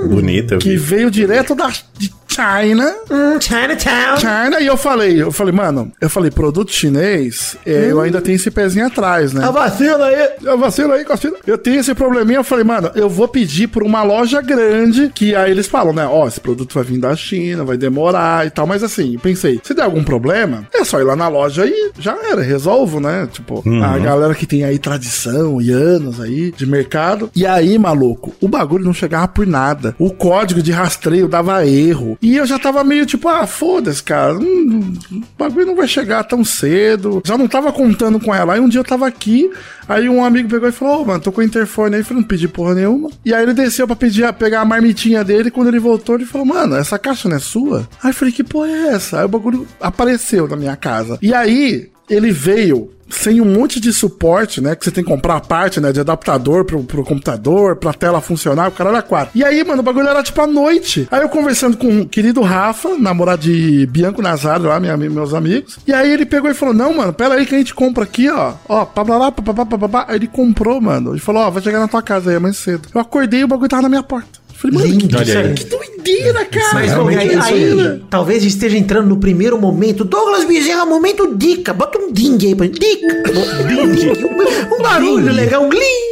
Bonita, eu que vi. veio direto da de China. Hum, Chinatown. China, e eu falei, eu falei, mano, eu falei, produto chinês, é, eu ainda tenho esse pezinho atrás, né? A vacina aí. Eu vacilo aí, Costina. Eu tenho esse probleminha. Eu falei, mano, eu vou pedir por uma loja grande. Que aí eles falam, né? Ó, esse produto vai vir da China, vai demorar e tal. Mas assim, eu pensei, se der algum problema, é só ir lá na loja e já era, resolvo, né? Tipo, a galera que tem aí tradição e anos aí de mercado. E aí, maluco, o bagulho não chegava por nada. O código de rastreio dava erro. E eu já tava meio tipo, ah, foda-se, cara. hum, o bagulho não vai chegar tão cedo. Já não tava contando com ela. Aí um dia eu tava aqui, aí um amigo pegou e falou, ô, mano, tô com o interfone aí. Eu falei, não pedi porra nenhuma. E aí ele desceu pra pedir, pegar a marmitinha dele. E quando ele voltou, ele falou, mano, essa caixa não é sua? Aí eu falei, que porra é essa? Aí o bagulho apareceu na minha casa. E aí, ele veio sem um monte de suporte, né? Que você tem que comprar a parte, né? De adaptador pro, pro computador, pra tela funcionar, o cara era quatro. E aí, mano, o bagulho era tipo à noite. Aí eu conversando com o querido Rafa, namorado de Bianco Nazário lá, minha, meus amigos. E aí ele pegou e falou: Não, mano, pera aí que a gente compra aqui, ó. Ó, pá, blá, blá, pá, pá, pá, pá, pá. Aí ele comprou, mano. Ele falou: Ó, vai chegar na tua casa aí amanhã cedo. Eu acordei e o bagulho tava na minha porta. Eu Falei, mano, que, Olha aí. que doideira, cara. Mas Que bom, aí, aí, talvez esteja entrando no primeiro momento. Douglas Bezerra, momento dica. Bota um ding aí pra gente. Dica. Um, um barulho legal, um gling.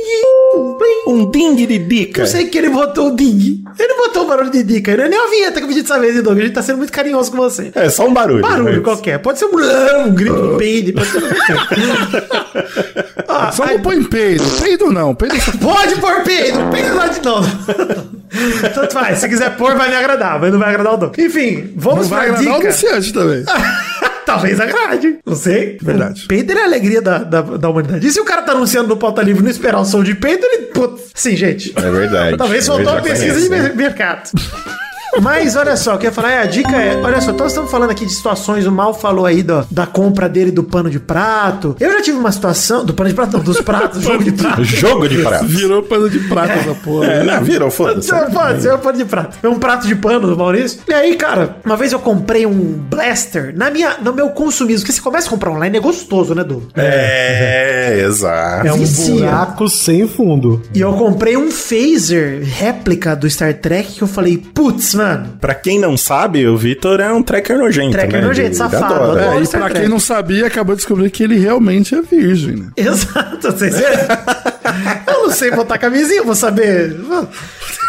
Um. Um ding de dica. Eu sei que ele botou o ding. Ele botou o barulho de dica. Não é nem uma vinheta que eu pedi dessa vez, Douglas. A gente tá sendo muito carinhoso com você. É só um barulho. Barulho mas- qualquer. Pode ser um, um grito, um peido. Pode ser Ah, Só aí- não põe peido. Peido não. Peido Pode pôr peido, peido lá de novo. Tanto faz, se quiser pôr, vai me agradar, mas não vai agradar o Dom. Enfim, Não vamos vai pra agradar o dica. anunciante também. Talvez agrade, não sei. Verdade. O peido é a alegria da, da, da humanidade. E se o cara tá anunciando no pauta livre e não esperar o som de peido, ele. Putz, sim, gente. É verdade. Talvez Eu faltou uma pesquisa conheço, de né? mer- mercado. Mas olha só, o que eu ia falar é, a dica é, olha só, nós estamos falando aqui de situações, o Mal falou aí do- da compra dele do pano de prato. Eu já tive uma situação, do pano de prato, não, dos pratos, jogo de prato. Jogo de prato. Virou pano de prata essa porra. É, não, virou, foda-se. Pode ser um pano de prato. É um prato de pano do Maurício. E aí, cara, uma vez eu comprei um blaster na minha, no meu consumismo. Porque você começa a comprar online, é gostoso, né, Du? É, exato. É um buraco sem fundo. E eu comprei um phaser réplica do Star Trek que eu falei, putz, mano. Pra quem não sabe, o Vitor é um tracker nojento, Tracker né? nojento, Ele safado, adora. É, e pra quem não sabia, acabou de descobrir que ele realmente é virgem, né? Exato, vocês viram? Eu não sei botar camisinha, vou saber.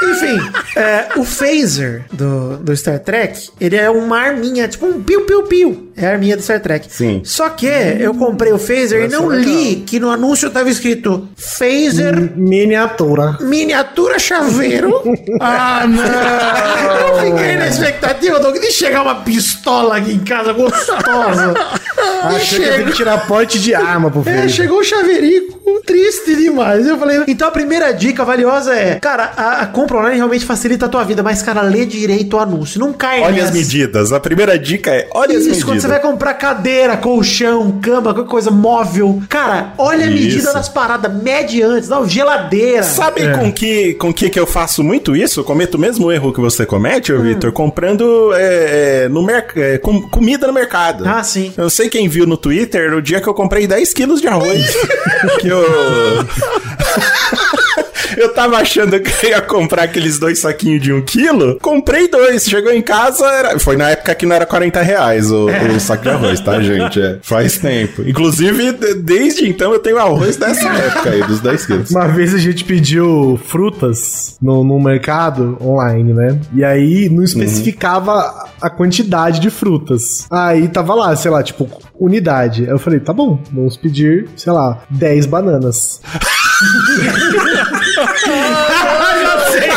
Enfim, é, o phaser do, do Star Trek, ele é uma arminha, tipo um piu-piu-piu. É a arminha do Star Trek. Sim. Só que eu comprei o phaser e não li que no anúncio tava escrito phaser Miniatura. miniatura chaveiro. Ah, não! Eu fiquei na expectativa Doug, de chegar uma pistola aqui em casa gostosa. Achei que ia ter que tirar porte de arma pro É, filho. chegou o chaveirinho, triste demais. Eu falei, então a primeira dica valiosa é, cara, a, a compra online realmente facilita a tua vida, mas, cara, lê direito o anúncio. Não cai Olha as nessa. medidas. A primeira dica é: olha as Isso, medidas. quando você vai comprar cadeira, colchão, cama, qualquer coisa móvel. Cara, olha a medida Isso. das paradas, mede antes, não, geladeira. Sabe É. com que com que que eu faço muito isso? Eu cometo o mesmo erro que você comete, Hum. Vitor, comprando é, é, no merc é, com- comida no mercado. Ah, sim. Eu sei quem viu no Twitter o dia que eu comprei 10 quilos de arroz. que eu. Eu tava achando que eu ia comprar aqueles dois saquinhos de um quilo. Comprei dois. Chegou em casa, era- foi na época que não era 40 reais o, o saco de arroz, tá, gente? É, faz tempo. Inclusive, de- desde então eu tenho arroz dessa época aí, dos 10 quilos. Uma vez a gente pediu frutas no, no mercado online, né? E aí não especificava a quantidade de frutas. Aí tava lá, sei lá, tipo, unidade. Aí eu falei, tá bom, vamos pedir, sei lá, 10 bananas. ah, já sei!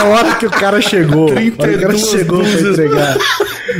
A hora que o cara chegou, o cara 32 chegou pra entregar,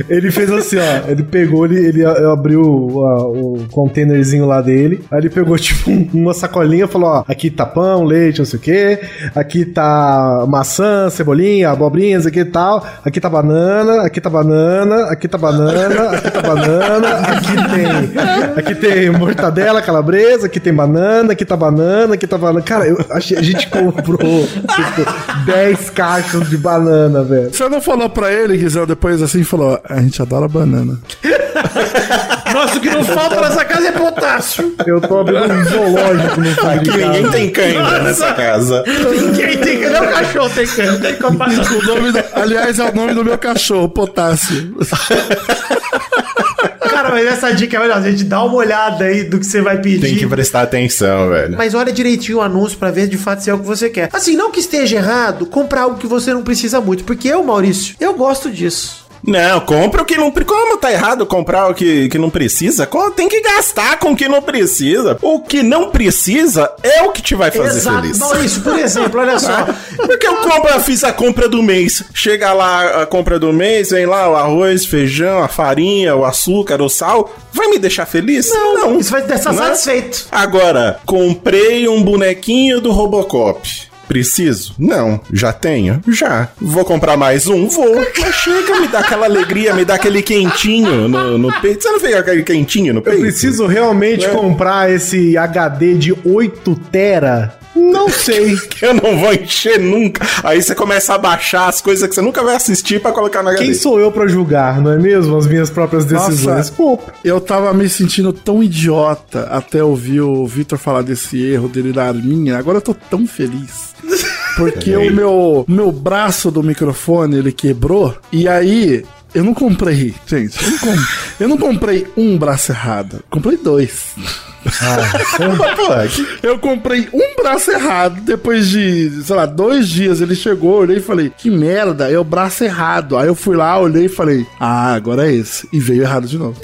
ele fez assim, ó. Ele pegou, ele, ele abriu a- o containerzinho lá dele. Aí ele pegou, tipo, um- uma sacolinha e falou: ó, aqui tá pão, leite, não sei o quê. Aqui tá maçã, cebolinha, abobrinha, não sei o que e tal. Aqui tá banana, aqui tá banana, aqui tá banana, aqui tá banana, aqui tem, aqui tem mortadela calabresa, aqui tem banana, aqui tá banana, aqui tá banana. Cara, eu a gente comprou tipo 10 caixas de banana, velho. Você não falou pra ele, Guizão, depois assim, falou, a gente adora banana. Nossa, o que não falta nessa casa é potássio. Eu tô abrindo um zoológico no fundo de Aqui ninguém casa. tem cãibra nessa casa. Ninguém tem que. Nem o cachorro tem que. Não tem nome do- aliás, é o nome do meu cachorro, Potássio. Cara, mas essa dica é melhor. A gente dá uma olhada aí do que você vai pedir. Tem que prestar atenção, velho. Mas olha direitinho o anúncio pra ver de fato se é o que você quer. Assim, não que esteja errado comprar algo que você não precisa muito. Porque eu, Maurício, eu gosto disso. Não, compra o que não... pre- Como tá errado comprar o que, que não precisa? Tem que gastar com o que não precisa. O que não precisa é o que te vai fazer feliz. Maurício, por exemplo, olha só. Porque eu compro, fiz a compra do mês. Chega lá a compra do mês, vem lá o arroz, feijão, a farinha, o açúcar, o sal. Vai me deixar feliz? Não. Isso vai te deixar Né? satisfeito. Agora, comprei um bonequinho do Robocop. Preciso? Não. Já tenho? Já. Vou comprar mais um? Vou. Mas chega, me dá aquela alegria, me dá aquele quentinho no, no peito. Você não vê aquele quentinho no Eu peito? preciso realmente É. comprar esse HD de 8 tera? Não sei. Eu não vou encher nunca. Aí você começa a baixar as coisas que você nunca vai assistir pra colocar na Quem HD. sou eu pra julgar, não é mesmo? As minhas próprias decisões. Nossa. Eu tava me sentindo tão idiota até ouvir o Vitor falar desse erro dele da arminha. Agora eu tô tão feliz. Porque o meu, meu braço do microfone ele quebrou. E aí eu não comprei, gente. Eu não, com- eu não comprei um braço errado. Comprei dois. Pô, que- Eu comprei um braço errado. Depois de, sei lá, dois dias ele chegou, olhei e falei, que merda, é o braço errado. Aí eu fui lá, olhei e falei, ah, agora é esse. E veio errado de novo.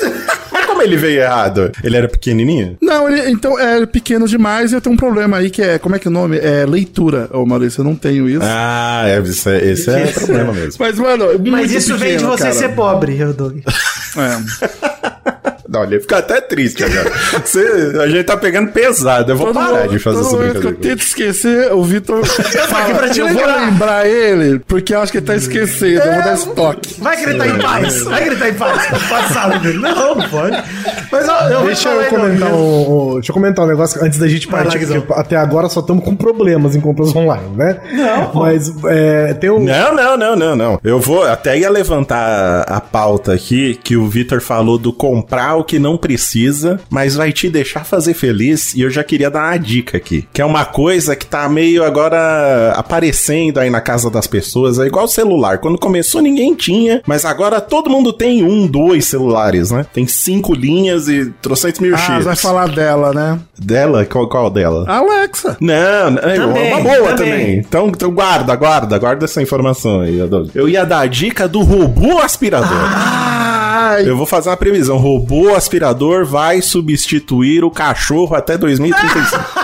Ele veio errado? Ele era pequenininho? Não, ele, então é pequeno demais e eu tenho um problema aí que é, como é que é o nome? É leitura, ô Maurício, eu não tenho isso. Ah, é, esse, é- esse é problema mesmo. Mas, mano, Mas isso vem de pequeno, você cara. ser pobre, eu Doug. É. Não, ele fica até triste agora. Você- a gente tá pegando pesado. Eu vou Todo parar de fazer essa que eu brincadeira. tento esquecer, o Vitor fala, eu vou lembrar." ele, porque eu acho que ele tá esquecendo, eu vou dar estoque. Vai gritar em paz. Vai gritar em paz. Passado dele. Não, não pode. Mas ó, eu Deixa eu comentar não, um, deixa eu comentar um negócio antes da gente lá, partir, porque até agora só estamos com problemas em compras online, né? Não. Mas é, tem um. Não, não, não, não, não. Eu vou até ia levantar a pauta aqui que o Vitor falou do comprar o que não precisa, mas vai te deixar fazer feliz. E eu já queria dar uma dica aqui, que é uma coisa que tá meio agora aparecendo aí na casa das pessoas. É igual o celular. Quando começou ninguém tinha, mas agora todo mundo tem um, dois celulares, né? Tem cinco linhas e trocentos mil Ah, chips. vai falar dela, né? Dela? Qual, qual dela? Alexa. Não, não, é uma boa também. também. Então, então guarda, guarda, guarda essa informação aí. Eu ia dar a dica do robô aspirador. Ai, Eu vou fazer uma previsão. Robô aspirador vai substituir o cachorro até 2035.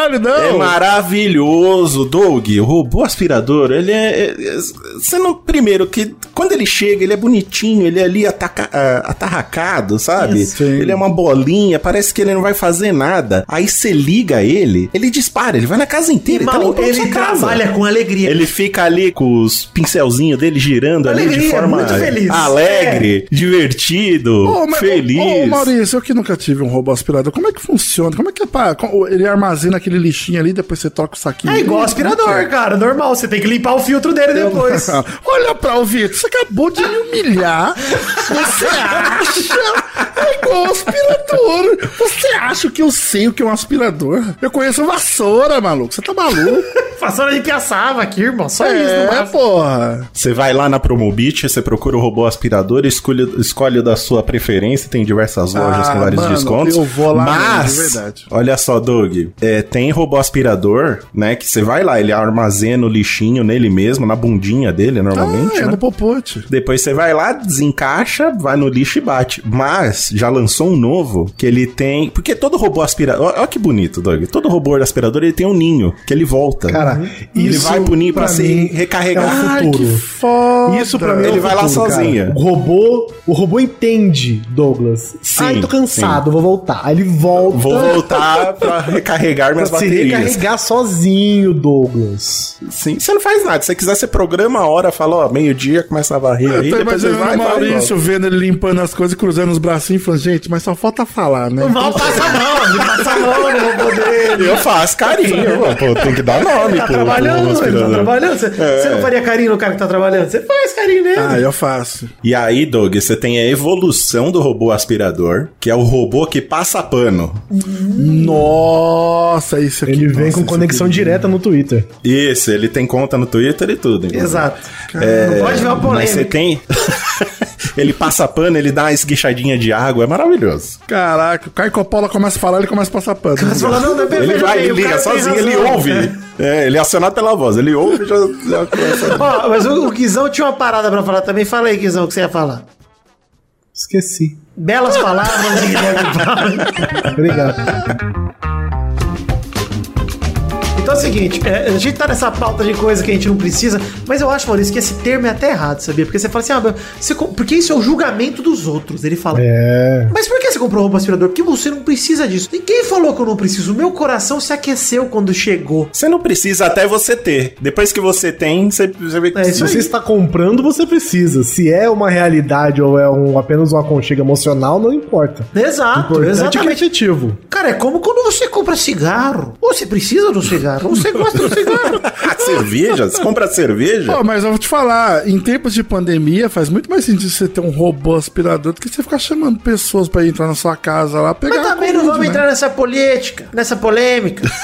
caralho, não. É maravilhoso, Doug. O robô aspirador, ele é, é- é- Você não. Primeiro, que quando ele chega, ele é bonitinho, ele é ali ataca, ah, atarracado, sabe? Sim. Ele é uma bolinha, parece que ele não vai fazer nada. Aí você liga ele, ele dispara, ele vai na casa inteira. tá limpando ele sua casa. trabalha com alegria. Ele fica ali com os pincelzinhos dele girando ali de Alegria, forma muito feliz. É. alegre, divertido, Ô, mas- feliz. Ô, ô, Maurício, eu que nunca tive um robô aspirador, como é que funciona? Como é que é pra, ele armazena aquele lixinho ali, depois você troca o saquinho? É igual Ih, aspirador, é cara. Normal. Você tem que limpar o filtro dele depois. é? Olha pra o Vitor, você acabou de me humilhar. Você acha? É igual aspirador. Você acha que eu sei o que é um aspirador? Eu conheço vassoura, maluco. Você tá maluco? Vassoura de piaçava aqui, irmão. Só isso, é, não basta. porra. Você vai lá na Promobit, você procura o robô aspirador, escolhe, escolhe o da sua preferência, tem diversas lojas Ah, com vários mano, descontos. eu vou lá Mas, mesmo, de verdade. olha só, Doug, é, tem robô aspirador, né, que você vai lá, ele armazena o lixinho nele mesmo, na bundinha dele, normalmente, Ah, é né? no popote. Depois você vai lá, desencaixa, vai no lixo e bate. Mas já lançou um novo que ele tem. Porque todo robô aspirador. Olha que bonito, Doug. Todo robô aspirador ele tem um ninho que ele volta. Cara, ele isso vai pro ninho pra, pra se recarregar. é o Ai, futuro. que foda. Isso pra mim é Ele o vai lá futuro, cara. sozinho. O robô, o robô entende, Douglas. Sim, Ai, tô cansado, vou voltar. Aí ele volta. Vou voltar pra recarregar minhas se baterias. recarregar sozinho, Douglas. Sim, você não faz nada. Se você quiser, você programa a hora, fala, ó, meio-dia, começa a varrer aí, depois você vai, o vai, Maurício vendo ele limpando as coisas, cruzando os bracinhos e falando, gente, mas só falta falar, né? Mal passa a mão, passa a mão no robô dele. Eu faço carinho, pô, pô, tem que dar nome Tá pro, trabalhando, pro ele tá trabalhando. Você, você não faria carinho no cara que tá trabalhando? Você faz carinho nele. Ah, eu faço. E aí, Doug, você tem a evolução do robô aspirador, que é o robô que passa pano. Nossa, isso aqui. Ele vem nossa, com conexão aqui- direta no Twitter. Isso, ele tem conta no Twitter e tudo. Exato. É, não pode ver uma Mas você polêmica. tem... ele passa pano, ele dá uma esguichadinha de água, é maravilhoso. Caraca, o Caio Coppola começa a falar, ele começa a passar pano. Fala, não, não é Ele vai, o ele liga sozinho, ele ouve. É, ele é acionado pela voz, ele ouve e já, já começa. Ó, mas o, o Guizão tinha uma parada pra falar também. Fala aí, Guizão, o que você ia falar. Esqueci. Belas palavras Guilherme. Obrigado. Então é o seguinte, é, a gente tá nessa pauta de coisa que a gente não precisa, mas eu acho, Maurício, que esse termo é até errado, sabia? Porque você fala assim, ah, você porque isso é o julgamento dos outros. Ele fala, É. mas por que você comprou robô aspirador? Porque você não precisa disso. Ninguém falou que eu não preciso. O meu coração se aqueceu quando chegou. Você não precisa até você ter. Depois que você tem, você, você vê que É Se você aí. está comprando, você precisa. Se é uma realidade ou é um, apenas um aconchego emocional, não importa. Exato, importante é que é exatamente. efetivo. Cara, é como quando você compra cigarro. Ou você precisa do cigarro, ou você gosta do cigarro. a cerveja, você compra cerveja. Pô, mas eu vou te falar, em tempos de pandemia, faz muito mais sentido você ter um robô aspirador do que você ficar chamando pessoas pra entrar na sua casa lá, pegar Mas também não vamos né? entrar nessa política, nessa polêmica.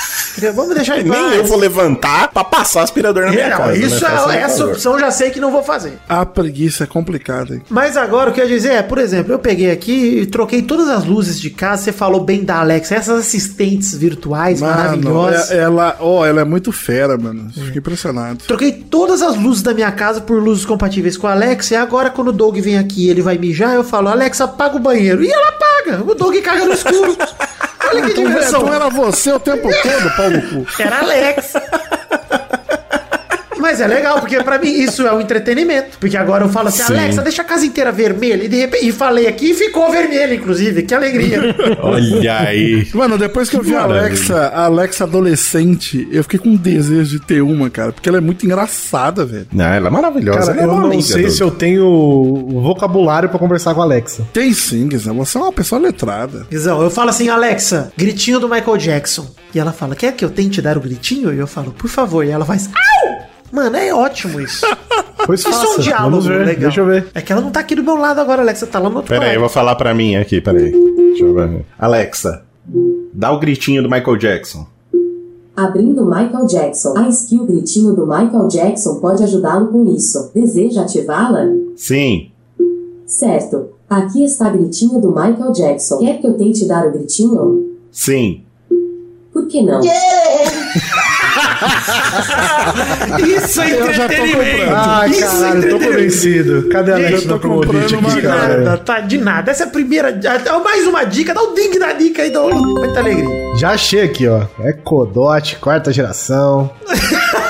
Vamos deixar em Nem paz. eu vou levantar pra passar aspirador na minha Não, casa. isso né? É, essa favor. opção eu já sei que não vou fazer. A preguiça é complicada, hein? Mas agora o que eu ia dizer é, por exemplo, eu peguei aqui e troquei todas as luzes de casa. Você falou bem da Alexa, essas assistentes virtuais Mano, maravilhosas. é- ela, ó, ela é muito fera, mano. Fiquei impressionado. Troquei todas as luzes da minha casa por luzes compatíveis com a Alexa. E agora, quando o Doug vem aqui e ele vai mijar, eu falo, Alexa, apaga o banheiro. E ela apaga. O Doug caga no escuro. Olha que Então, diversão. então era você o tempo todo, pau no cu. Era Alexa. Mas é legal, porque pra mim isso é um entretenimento. Porque agora eu falo assim, Sim. Alexa, deixa a casa inteira vermelha. E de repente, e falei aqui e ficou vermelha, inclusive. Que alegria. Olha aí. Mano, depois que eu vi a. Alexa, a Alexa adolescente, eu fiquei com desejo de ter uma, cara. Porque ela é muito engraçada, velho. Não, ela é maravilhosa. Cara, ela é eu uma não amiga sei do- se eu tenho vocabulário pra conversar com a Alexa. Tem sim, Guizão. Você é uma pessoa letrada. Guizão, eu falo assim, Alexa, gritinho do Michael Jackson. E ela fala, quer que eu tente dar o gritinho? E eu falo, por favor. E ela faz, au! Mano, é ótimo isso. Pois Isso é faça. um diálogo Vamos ver. legal. Deixa eu ver. É que ela não tá aqui do meu lado agora, Alexa, tá lá no outro Pera aí, eu vou falar pra mim aqui, pera aí. Deixa eu ver. Alexa, dá o gritinho do Michael Jackson. Abrindo Michael Jackson. A skill gritinho do Michael Jackson pode ajudá-lo com isso. Deseja ativá-la? Sim. Certo. Aqui está gritinho do Michael Jackson. Quer que eu tente dar o gritinho? Sim. Por que não? Isso é Eu tô entretenimento. Ah, Isso é caralho, tô entretenimento. convencido. Cadê a Alexa tô da uma aqui, De cara? nada, tá? De nada. Essa é a primeira. Mais uma dica. Dá o ding da dica aí, dá muita alegria. Já achei aqui, ó. É Codote, quarta geração.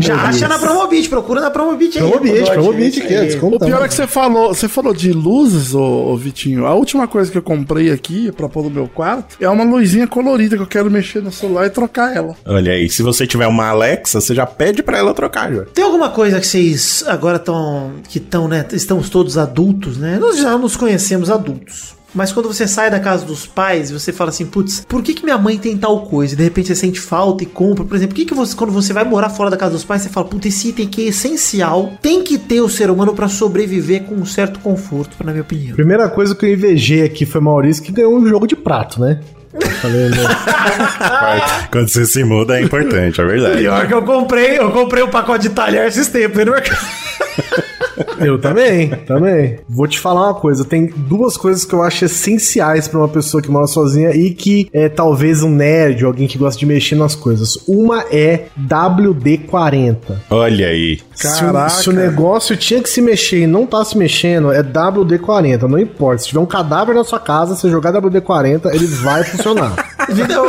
Já acha na Promobit, procura na Promobit aí. Promobit, Promobit aqui, é. O pior é que você falou, você falou de luzes, ô, ô, Vitinho. A última coisa que eu comprei aqui pra pôr no meu quarto é uma luzinha colorida que eu quero mexer no celular e trocar ela. Olha aí, se você tiver uma Alexa, você já pede pra ela trocar, já. Tem alguma coisa que vocês agora estão. que estão, né? Estamos todos adultos, né? Nós já nos conhecemos adultos. Mas quando você sai da casa dos pais e você fala assim, putz, por que, que minha mãe tem tal coisa? E de repente você sente falta e compra. Por exemplo, por que, que você, quando você vai morar fora da casa dos pais, você fala, putz, esse item aqui é essencial. Tem que ter o ser humano pra sobreviver com um certo conforto, na minha opinião. Primeira coisa que eu invejei aqui foi Maurício que ganhou um jogo de prato, né? Falei? Quando você se muda é importante, é verdade. Pior que eu comprei, eu comprei um pacote de talher esses tempos no mercado. Eu também, também. Vou te falar uma coisa, tem duas coisas que eu acho essenciais pra uma pessoa que mora sozinha e que é talvez um nerd, alguém que gosta de mexer nas coisas. Uma é WD-40. Olha aí. Se o, se o negócio tinha que se mexer e não tá se mexendo, é WD-40, não importa. Se tiver um cadáver na sua casa, você jogar WD-40, ele vai funcionar.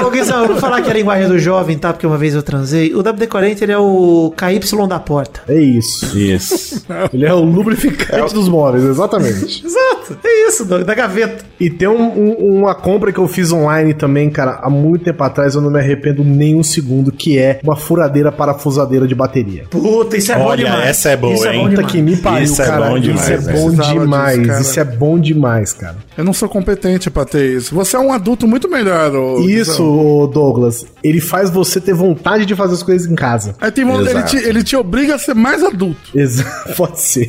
Ô, Guizão, eu vou falar que é a linguagem do jovem, tá? Porque uma vez eu transei. O WD-40 ele é o KY da porta. É isso. Isso. Ele é o lubrificante dos móveis, exatamente. Exato, é isso, Doug, da gaveta. E tem um- um- uma compra que eu fiz online também, cara, há muito tempo atrás, eu não me arrependo nem um segundo, que é uma furadeira parafusadeira de bateria. Puta, isso é bom Olha, demais. essa é boa, isso hein? É bom Puta demais. que me pariu, Isso é cara. bom demais, isso é bom demais. disso, cara. isso é bom demais, cara. Eu não sou competente pra ter isso. Você é um adulto muito melhor, ô, Isso, ô, Douglas, ele faz você ter vontade de fazer as coisas em casa. Aí tem vontade- ele, Exato. te, ele te obriga a ser mais adulto. Exa Pode ser.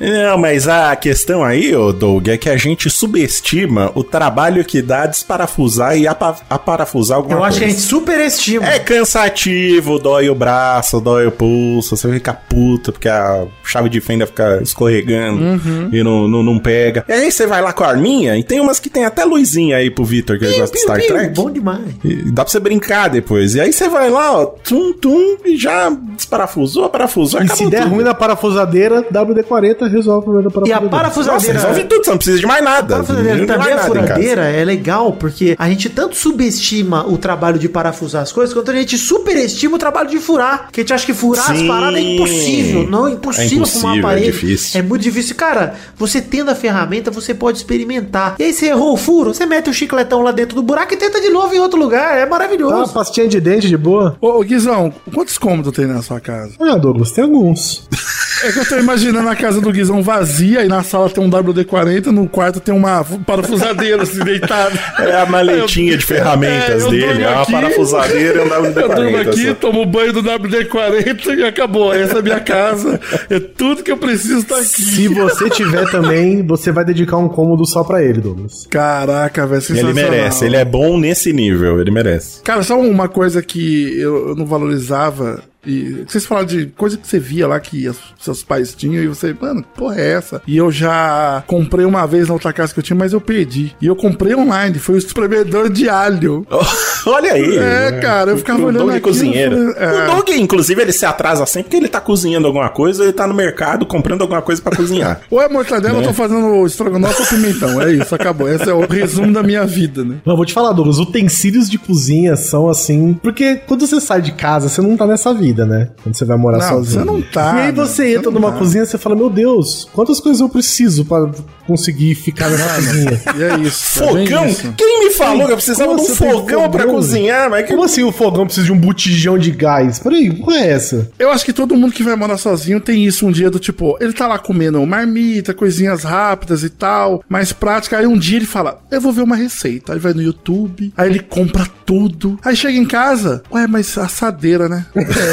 Não, mas a questão aí, ô Doug, é que a gente subestima o trabalho que dá desparafusar e apa- aparafusar alguma Eu coisa. acho que a gente superestima. É cansativo, dói o braço, dói o pulso, você fica puto porque a chave de fenda fica escorregando Uhum. e não, não, não pega. E aí você vai lá com a arminha e tem umas que tem até luzinha aí pro Vitor, que ele gosta de Star Piu, piu, Trek. Bom demais. E dá pra você brincar depois. E aí você vai lá, ó, tum, tum, e já desparafusou, parafusou, E acabou se der tudo. ruim na parafusadeira, WD-40 resolve o problema da E a parafusadeira. Nossa, parafusadeira. resolve tudo, você não precisa de mais nada. A parafusadeira também mais a furadeira é legal porque a gente tanto subestima o trabalho de parafusar as coisas, quanto a gente superestima o trabalho de furar. Que a gente acha que furar as Sim. paradas é impossível. Não, é impossível, É fumar uma impossível, é parede. difícil. É muito difícil. Cara, você tendo a ferramenta, você pode experimentar. E aí você errou o furo, você mete o chicletão lá dentro do buraco e tenta de novo em outro lugar. É Dá uma maravilhoso. pastinha de dente de boa. Ô, ô, Guizão, quantos cômodos tem na sua casa? Ah, Douglas, tem alguns. É que eu tô imaginando a casa do Guizão vazia e na sala tem um WD-40, no quarto tem uma parafusadeira assim deitada. É a maletinha de ferramentas É, eu dele, é uma aqui. parafusadeira e um WD-40. Eu durmo aqui, só. tomo banho do WD-40 e acabou. Essa é a minha casa. É tudo que eu preciso tá aqui. Se você tiver também, você vai dedicar um cômodo só pra ele, Douglas. Caraca, velho, Ele merece, ele é bom nesse nível, ele merece. Cara, só uma coisa que eu, eu não valorizava. E vocês falaram de coisa que você via lá que as- seus pais tinham e você, mano, que porra é essa? E eu já comprei uma vez na outra casa que eu tinha, mas eu perdi. E eu comprei online, foi o espremedor de alho. Olha aí. É, cara, eu ficava o olhando Doug é aquilo, cozinheiro. falei, é. O Doug, inclusive, ele se atrasa sempre porque ele tá cozinhando alguma coisa, ele tá no mercado comprando alguma coisa pra cozinhar. Ou é mortadela, eu tô fazendo estrogonofe ou pimentão. É isso, acabou. Esse é o resumo da minha vida, né? Não, vou te falar, Douglas, utensílios de cozinha são assim. Porque quando você sai de casa, você não tá nessa vida, né? Quando você vai morar Não, sozinho. você não tá, E aí né? você Você entra não numa tá. cozinha e você fala: Meu Deus, quantas coisas eu preciso pra conseguir ficar nessa cozinha? E é isso. é Fogão? isso. Quem me falou que eu precisava de um você tem fogão pra fogão? cozinhar? Mas que... Como assim o fogão precisa de um botijão de gás? Peraí, qual é essa? Eu acho que todo mundo que vai morar sozinho tem isso um dia do tipo, ele tá lá comendo marmita, coisinhas rápidas e tal, mais prática. Aí um dia ele fala, eu vou ver uma receita. Aí vai no YouTube, aí ele compra tudo. Aí chega em casa, ué, mas assadeira, né?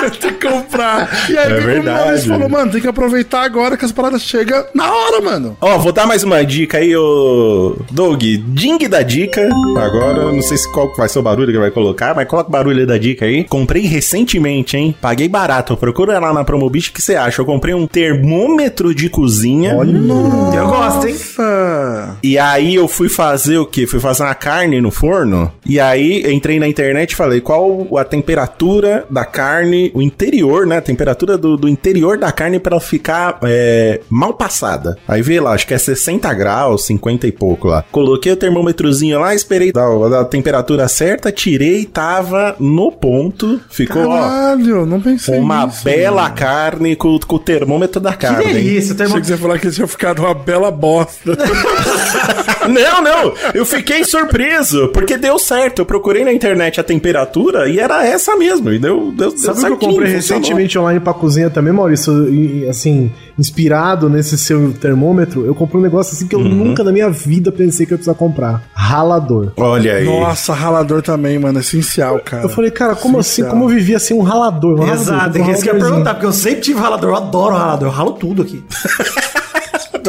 tem que comprar. E aí É verdade. Maurício falou, mano, tem que aproveitar agora que as paradas chegam na hora, mano. Ó, vou dar mais uma dica aí, ô Doug. Ding da dica. Agora, não sei se qual vai ser o barulho que vai colocar, mas coloca o barulho da dica aí. Comprei recentemente, hein? Paguei barato. Procura lá na Promobit o que você acha. Eu comprei um termômetro de cozinha. Olha. Eu gosto, hein? E aí eu fui fazer o quê? Fui fazer uma carne no forno. E aí entrei na internet e falei qual a temperatura da carne, o interior, né? A temperatura do, do interior da carne pra ela ficar é, mal passada. Aí veio lá, acho que é 60 graus, 50 e pouco lá. Coloquei o termômetrozinho lá, esperei dar, dar a temperatura certa, tirei, tava no ponto. Ficou, ó, Caralho, não pensei uma nisso, bela mano. carne com, com o termômetro da Que carne. hein? delícia. Tem Achei uma... que você ia falar que tinha ficado uma bela bosta. Não, não, eu fiquei surpreso, porque deu certo. Eu procurei na internet a temperatura e era essa mesmo. E deu, deu, deu Sabe o que eu comprei recentemente online pra cozinha também, Maurício? E, assim, inspirado nesse seu termômetro, eu comprei um negócio assim que eu Uhum. nunca na minha vida pensei que eu ia precisar comprar. Ralador. Olha aí. Nossa, ralador também, mano, é essencial, cara. Eu falei, cara, como assim? Essencial. Como eu vivia sem um ralador? Um ralador, Exato, um é isso que eu ia perguntar, porque eu sempre tive ralador, eu adoro ralador, eu ralo tudo aqui.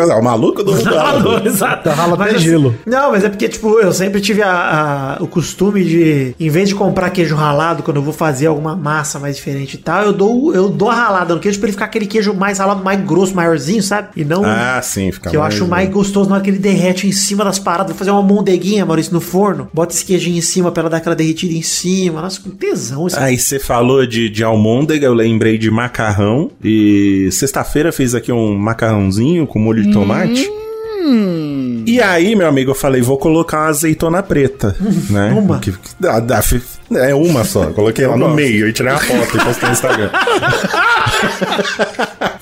O maluco do Ralador, exato. rala até Mas, gelo. Não, mas é porque, tipo, eu sempre tive a- a- o costume de, em vez de comprar queijo ralado, quando eu vou fazer alguma massa mais diferente e tal, eu dou, eu dou a ralada no queijo pra ele ficar aquele queijo mais ralado, mais grosso, maiorzinho, sabe? E não. Ah, sim, fica que eu acho mais gostoso na hora que ele derrete em cima das paradas. Vou fazer uma mondeguinha, Maurício, no forno. Bota esse queijinho em cima pra ela dar aquela derretida em cima. Nossa, com tesão isso. Aí você falou de, de almôndega, eu lembrei de macarrão. E sexta-feira fiz aqui um macarrãozinho com molho de tomate. E aí, meu amigo, eu falei, vou colocar uma azeitona preta, né? uma. Que- dá- é uma só. Coloquei lá no meio e tirei a foto e postei no Instagram.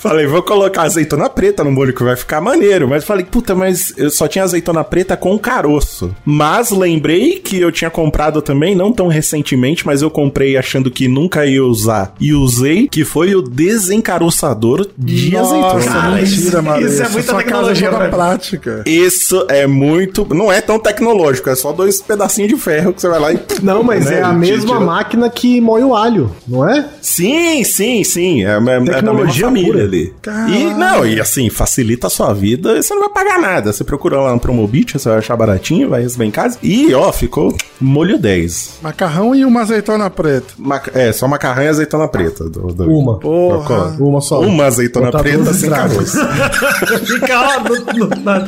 falei, vou colocar azeitona preta no molho que vai ficar maneiro. Mas falei, puta, mas eu só tinha azeitona preta com caroço. Mas lembrei que eu tinha comprado também, não tão recentemente, mas eu comprei achando que nunca ia usar. E usei, que foi o desencaroçador de Nossa, azeitona. Cara, mentira, isso- Maurício. isso é muita Sua tecnologia casa é mim. prática. Isso é muito. Não é tão tecnológico, é só dois pedacinhos de ferro que você vai lá e. Não, mas né, é a mesma tira- máquina que moe o alho, não é? Sim, sim, sim. É, é, é da mesma Tecnologia família ali. Caralho. E, não, e assim, facilita a sua vida. Você não vai pagar nada. Você procura lá no Promobit, você vai achar baratinho, vai receber em casa. E, ó, ficou molho 10. Macarrão e uma azeitona preta. Maca- É, só macarrão e azeitona preta. Do, do- Uma. Porra. Uma só. Uma azeitona Botar preta sem caroço. Fica lá no, no, na,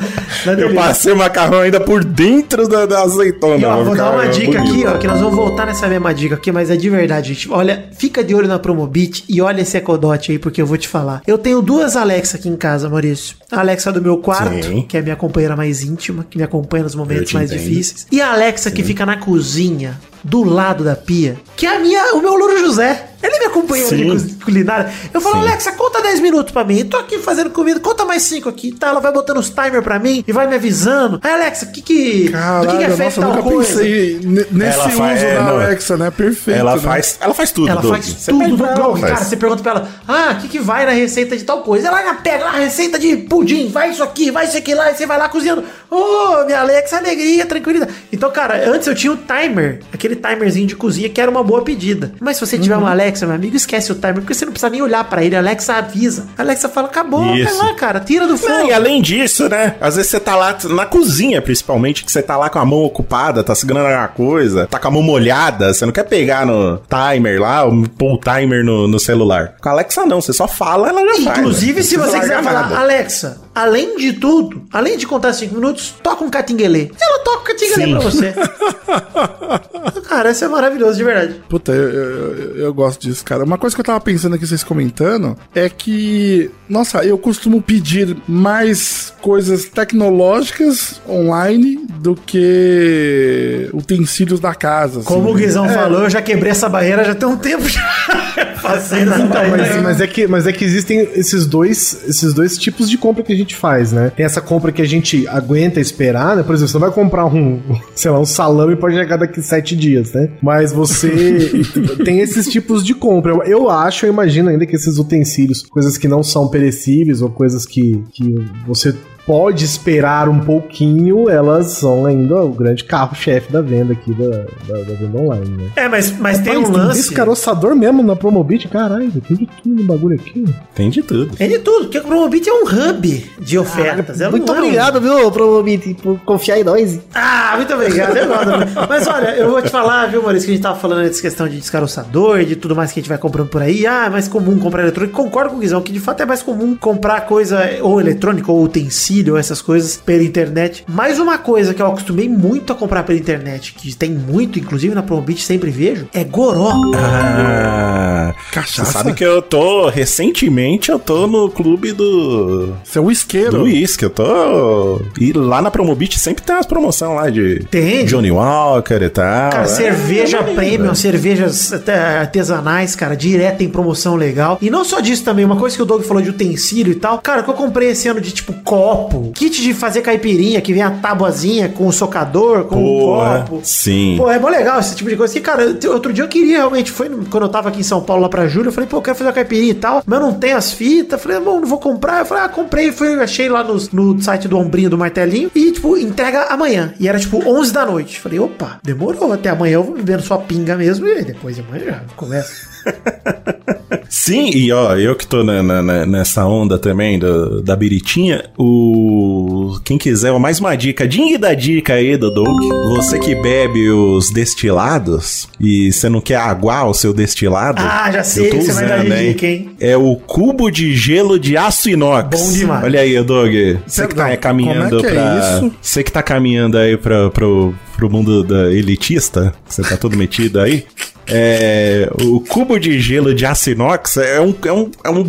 na Eu passei o macarrão ainda por dentro da, da azeitona. E ó, vou dar uma dica bonito. aqui, ó, que nós vamos voltar nessa mesma dica aqui, mas é de verdade, gente. Olha, fica de olho na Promobit e olha esse Ecodote aí, porque eu vou te falar. Eu tenho duas Alexa aqui em casa, Maurício. A Alexa do meu quarto, Sim. que é a minha companheira mais íntima, que me acompanha nos momentos mais entendo. difíceis. E a Alexa que fica na cozinha, do lado da pia, que é a minha, o meu louro José. Ele é de Sim. cozinha culinária. Eu falo, Alexa, conta 10 minutos pra mim. Eu tô aqui fazendo comida, conta mais 5 aqui. Tá, ela vai botando os timers pra mim e vai me avisando. Aí, Alexa, o que que, do Caralho, que, que é feito nossa, tal nunca coisa? pensei nesse Ela uso faz- é, da não. Alexa, né? Perfeito. Ela né? faz, ela faz tudo, Ela Doug. faz Você tudo pra ela. Cara, você pergunta pra ela, ah, o que, que vai na receita de tal coisa? Ela já pega lá a receita de pudim, vai isso aqui, vai isso aqui lá, e você vai lá cozinhando. Ô, minha Alexa, alegria, tranquilidade. Então, cara, antes eu tinha o timer, aquele timerzinho de cozinha que era uma boa pedida. Mas se você tiver Uhum. uma Alexa, meu amigo, esquece o timer, porque você não precisa nem olhar pra ele. A Alexa avisa. A Alexa fala, acabou, vai Isso. lá, cara, tira do fogo. Não, e além disso, né? Às vezes você tá lá na cozinha, principalmente, que você tá lá com a mão ocupada, tá segurando alguma coisa, tá com a mão molhada, você não quer pegar no timer lá, ou pôr o timer no, no celular. Com a Alexa não, você só fala, ela já faz. Inclusive, né? se você quiser falar, nada. Alexa, além de tudo, além de contar 5 minutos, toca um catinguelê. Ela toca o catinguelê Sim. pra você. cara, isso é maravilhoso, de verdade. Puta, eu, eu, eu- eu gosto disso, cara. Uma coisa que eu tava pensando aqui, vocês comentando, é que, nossa, eu costumo pedir mais coisas tecnológicas online do que utensílios da casa. assim. Como o Guizão falou, eu já quebrei essa barreira já tem um tempo já. Fazendo essa Então, mas, mas é que, mas é que existem esses dois, esses dois tipos de compra que a gente faz, né? Tem essa compra que a gente aguenta esperar, né? Por exemplo, você vai comprar um, sei lá, um salame e pode chegar daqui sete dias, né? Mas você tem esses tipos de compra. Eu, eu acho, eu imagino ainda que esses utensílios, coisas que não são perecíveis ou coisas que, que você pode esperar um pouquinho, elas são ainda o grande carro-chefe da venda aqui da, da, da venda online, né? É, mas, mas tem um lance. descaroçador mesmo na Promobit, caralho, tem de tudo no bagulho aqui. Tem de tudo. Tem de tudo, porque o Promobit é um hub de ofertas. ela Muito é um- obrigado, viu, Promobit, por confiar em nós. Ah, muito obrigado. Eu gosto. Mas olha, eu vou te falar, viu, Maurício, que a gente tava falando dessa questão de descaroçador e de tudo mais que a gente vai comprando por aí. Ah, é mais comum comprar eletrônico. Concordo com o Guizão, que de fato é mais comum comprar coisa ou eletrônico ou utensílio, ou essas coisas pela internet. Mais uma coisa que eu acostumei muito a comprar pela internet, que tem muito, inclusive na Promobit sempre vejo, é goró. Ah, Cachaça? Você sabe que eu tô, recentemente, eu tô no clube do... Você é um isqueiro. Do uísque, eu tô... E lá na Promobit sempre tem umas promoções lá de... Tem. Johnny Walker e tal. Cara, É, cerveja é premium, cervejas até artesanais, cara, direto em promoção legal. E não só disso também, uma coisa que o Doug falou de utensílio e tal. Cara, que eu comprei esse ano de tipo copo, kit de fazer caipirinha, que vem a tabuazinha com o socador, com o Porra, copo. sim. Pô, é mó legal esse tipo de coisa. Que, cara, outro dia eu queria realmente, foi quando eu tava aqui em São Paulo lá pra Júlia, eu falei, pô, eu quero fazer uma caipirinha e tal, mas eu não tenho as fitas. Falei, bom, não vou comprar. Eu falei, ah, comprei. Fui, achei lá no, no site do Ombrinho do Martelinho e, tipo, entrega amanhã. E era, tipo, 11 da noite. Falei, opa, demorou. Até amanhã eu vou bebendo só pinga mesmo e depois de amanhã já começa. Sim, e ó, eu que tô na- na- nessa onda também do- da biritinha, o quem quiser, ó, mais uma dica, dingue da dica aí do Doug. Você que bebe os destilados e você não quer aguar o seu destilado. Ah, já sei eu tô que você vai dar usando, dica, hein? É o cubo de gelo de aço inox. Bom demais. Olha aí, Doug. Você que tá Perdão, caminhando como é que é pra. isso? Você que tá caminhando aí pra, pro, pro mundo da elitista, você tá todo metido aí. É, o cubo de gelo de aço inox é um, é, um, é um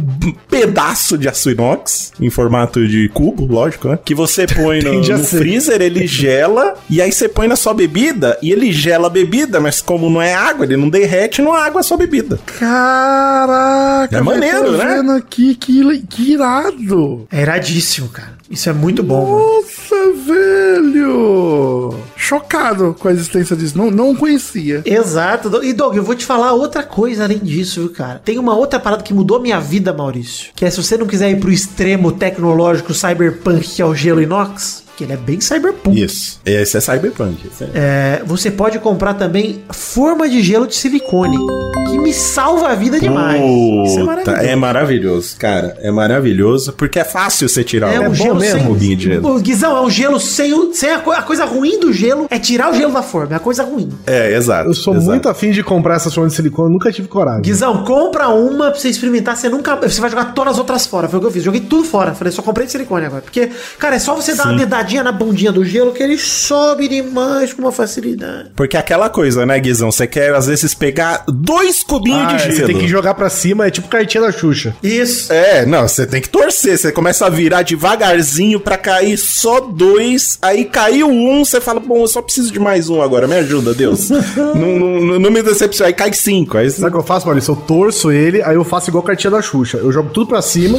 pedaço de aço inox em formato de cubo, lógico, né? Que você põe no, no ser. freezer, ele gela, e aí você põe na sua bebida, e ele gela a bebida, mas como não é água, ele não derrete, não é água a sua bebida. Caraca, É maneiro, eu tô né? aqui que, que irado. É iradíssimo, cara. Isso é muito bom, mano. Nossa, velho. Chocado com a existência disso. Não, não conhecia. Exato. E Doug, eu vou te falar outra coisa além disso, viu, cara? Tem uma outra parada que mudou minha vida, Maurício. Que é se você não quiser ir pro extremo tecnológico cyberpunk, que é o gelo inox, que ele é bem cyberpunk. Isso. Esse é Cyberpunk. esse é- É, você pode comprar também forma de gelo de silicone, que me salva a vida demais. Isso é maravilhoso. é maravilhoso, cara. É maravilhoso, porque é fácil você tirar É o um bom gelo mesmo, sem. de gelo. O Guizão, é um gelo sem, o- sem a, co- a coisa ruim do gelo é tirar o gelo da forma. É a coisa ruim. É, exato. Eu sou exato. muito afim de comprar essas formas de silicone, nunca tive coragem. Guizão, compra uma pra você experimentar. Você nunca. Você vai jogar todas as outras fora. Foi o que eu fiz. Joguei tudo fora. Falei, só comprei de silicone agora. Porque, cara, é só você dar uma na bundinha do gelo que ele sobe demais com uma facilidade. Porque é aquela coisa, né, Guizão? Você quer, às vezes, pegar dois cubinhos Ah, de é, gelo. você tem que jogar pra cima, é tipo cartinha da Xuxa. Isso. É, não, você tem que torcer. Você começa a virar devagarzinho pra cair só dois. Aí caiu um, você fala, bom, eu só preciso de mais um agora. Me ajuda, Deus. não, não, não me decepcione. Aí cai cinco. Aí Sabe o que eu faço, Maurício? Eu torço ele, aí eu faço igual cartinha da Xuxa. Eu jogo tudo pra cima.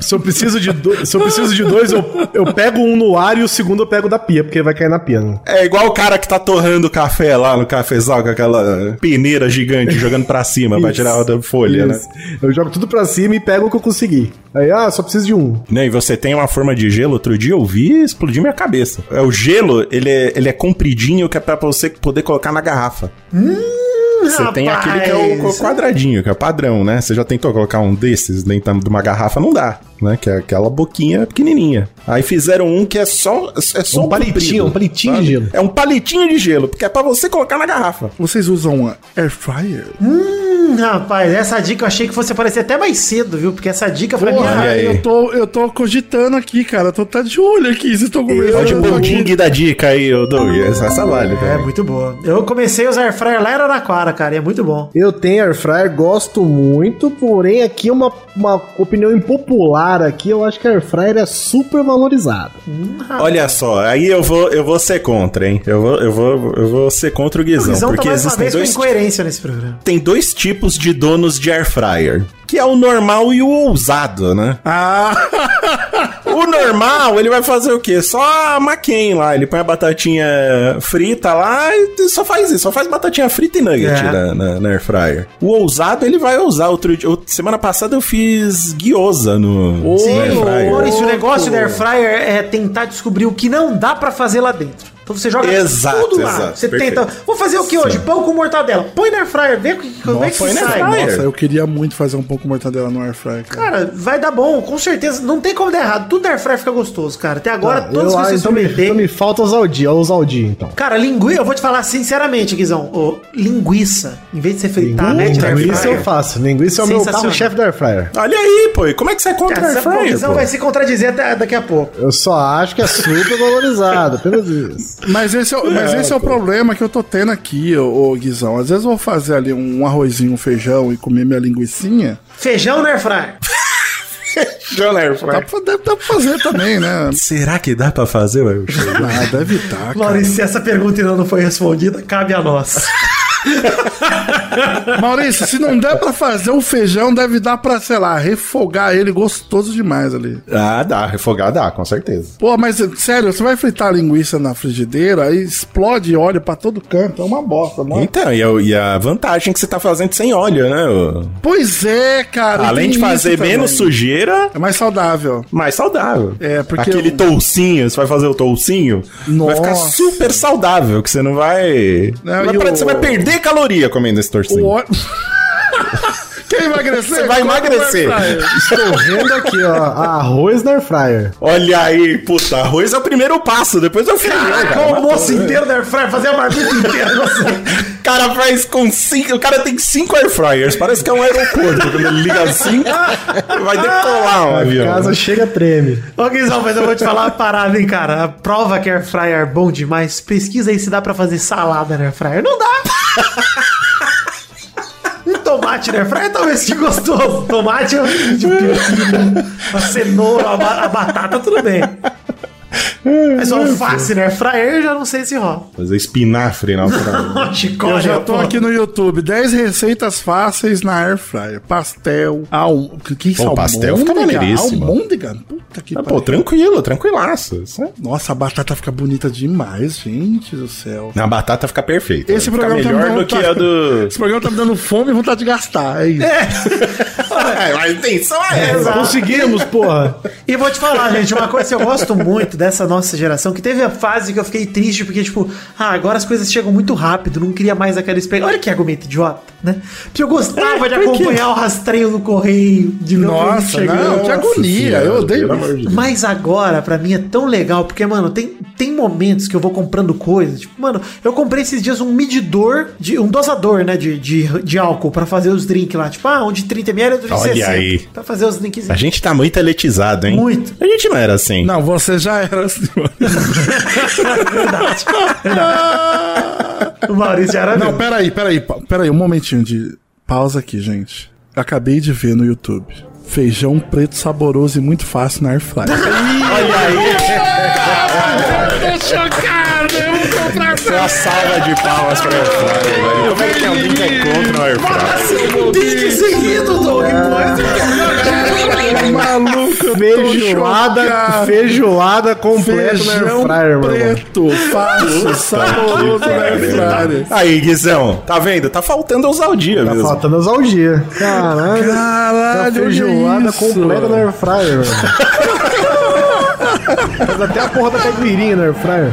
se eu preciso de, do- se eu preciso de dois, eu, eu pego um no ar e o segundo eu pego da pia, porque vai cair na pia. Né? É igual o cara que tá torrando café lá no cafezal com aquela peneira gigante jogando pra cima pra tirar a folha, né? Isso. Eu jogo tudo pra cima e pego o que eu consegui. Aí, ah, só preciso de um. Né, E você tem uma forma de gelo, outro dia eu vi e explodiu minha cabeça. É, o gelo, ele é, ele é compridinho, que é pra você poder colocar na garrafa. Você tem aquele que é o quadradinho, que é o padrão, né? Você já tentou colocar um desses dentro de uma garrafa? Não dá, né? Que é aquela boquinha pequenininha. Aí fizeram um que é só, é só Um palitinho, comprido, um palitinho sabe? de gelo. É um palitinho de gelo, porque é pra você colocar na garrafa. Vocês usam uma air fryer? Hum, rapaz, essa dica eu achei que fosse aparecer até mais cedo, viu? Porque essa dica pra mim aí. eu tô, eu tô cogitando aqui, cara. Eu tô tá de olho aqui. Vocês estão conversando. Pode eu pôr o ding da dica aí, ô Doug. Essa, essa vale, é cara. muito boa. Eu comecei a usar air fryer lá em Araraquara, cara, e é muito bom. Eu tenho air fryer, gosto muito, porém aqui é uma, uma opinião impopular aqui, eu acho que a air fryer é super valorizada. Olha só, aí eu vou, eu vou ser contra, hein? Eu vou, eu vou, eu vou ser contra o O Guizão, Guizão tá porque mais uma existem vez com dois, incoerência nesse programa. tem dois tipos de donos de air fryer, que é o normal e o ousado, né? Ah, O normal, ele vai fazer o quê? Só a McCain lá, ele põe a batatinha frita lá e só faz isso, só faz batatinha frita e nugget É. na, na, na air fryer. O ousado, ele vai ousar. Outro dia, semana passada eu fiz gyoza no, Sim, no air fryer. O negócio da air fryer é tentar descobrir o que não dá pra fazer lá dentro. Então você joga Exato, tudo lá. exato, você perfeito. tenta. Vou fazer o que hoje? Pão com mortadela. Põe na air fryer, vê como é que põe sai. fryer. nossa, eu queria muito fazer um pouco mortadela no air fryer, cara. Cara, vai dar bom, com certeza. Não tem como dar errado. Tudo air fryer fica gostoso, cara. Até agora, Tá, todos eu, que eu então, me, então me falta usar o dia, eu vou usar o dia então. Cara, linguiça, eu vou te falar sinceramente, Guizão. ô, linguiça, em vez de você fritar, mete na air Linguiça eu fryer. faço, linguiça é o meu carro-chefe da air fryer. Olha aí, pô, e como é que você é contra Cara, air fryer, Guizão vai se contradizer até daqui a pouco. Eu só acho que é super valorizado, apenas isso. Mas esse é, o- mas esse é o problema que eu tô tendo aqui, ô, ô Guizão. Às vezes eu vou fazer ali um arrozinho, um feijão e comer minha linguicinha. Feijão na air fryer. Feijão na air Dá pra, deve, dá pra fazer também, né? Será que dá pra fazer, ué? Ah, deve estar, cara. Maurício, se essa pergunta ainda não foi respondida, cabe a nós. Maurício, se não der pra fazer o feijão, deve dar pra, sei lá, refogar ele gostoso demais ali. Ah, dá, refogar dá, com certeza. Pô, mas sério, você vai fritar a linguiça na frigideira, aí explode óleo pra todo canto. É uma bosta, mano. Então, e a, e a vantagem que você tá fazendo sem óleo, né? Pois é, cara. Além de fazer menos sujeira, É mais saudável. mais saudável. É, porque Aquele eu- toucinho, você vai fazer o toucinho, vai ficar Nossa. super saudável, que você não vai... Não, vai pra- o- Você vai perder caloria comendo esse O. Quer emagrecer? Você vai emagrecer. Estou vendo aqui, ó, arroz na air fryer. Olha aí, puta, arroz é o primeiro passo, depois é o feijão, cara. Com o almoço né? inteiro da air fryer, fazer a marmita inteira. O cara faz com cinco. O cara tem cinco air fryers. Parece que é um aeroporto. Quando ele liga assim, vai decolar um avião. Casa chega, treme. Ô, Guizão, mas eu vou te falar uma parada, hein, cara. A prova que air fryer é bom demais. Pesquisa aí se dá pra fazer salada na air fryer. Não dá. tomate na airfryer talvez seja gostoso. Tomate, pepino, a cenoura, a batata, tudo bem. Mas o alface na airfryer, eu já não sei se rola. Fazer espinafre na altura. Chicória, Eu já tô pô. aqui no YouTube. 10 receitas fáceis na Air Fryer. Pastel, al... que isso, Pô, pastel fica maneiríssimo. Almôndega? Puta que Ah, pô, pariu. tranquilo, tranquilaço. É- Nossa, a batata fica bonita demais, gente do céu. Na batata fica perfeito. Esse fica programa tá me melhor dando do que a do. Esse programa tá me dando fome e vontade de gastar, é isso. É, a intenção é essa. Conseguimos, porra. E vou te falar, gente, uma coisa que eu gosto muito dessa nossa geração, que teve a fase que eu fiquei triste, porque, tipo, ah, agora as coisas chegam muito rápido, não queria mais aquela experiência. Olha que argumento idiota, né? Porque eu gostava de acompanhar o rastreio do correio, de Nossa, chegando. não, que agonia. Senhora, eu odeio. Mas agora, pra mim, é tão legal, porque, mano, tem, tem momentos que eu vou comprando coisas. Tipo, mano, eu comprei esses dias um medidor, de, um dosador, né, de, de, de álcool pra fazer os drinks lá. Tipo, ah, um de 30ml, de Olha 60. aí. Pra fazer os drinks. A gente tá muito eletizado, hein? Muito. A gente não era assim. Não, você já era assim. Verdade. O Maurício já era Não, mesmo. peraí, peraí, peraí, um momentinho de pausa aqui, gente. Acabei de ver no YouTube. Feijão preto saboroso e muito fácil na Air Fryer. Tô chocado, Foi uma salva de palmas pra Airfryer, velho. Como é que alguém que é contra o Airfryer? Vídeo seguido, Doug. maluco, Feijoada, feijoada completa na Feijão airfryer, mano. preto, fácil, saboroso na Air Fryer. Aí, Guizão, tá vendo? Tá faltando usar o dia Tá mesmo. faltando usar o dia. Caralho. Caralho, Uma feijoada completa na airfryer, mano. Faz até a porra da caipirinha na airfryer.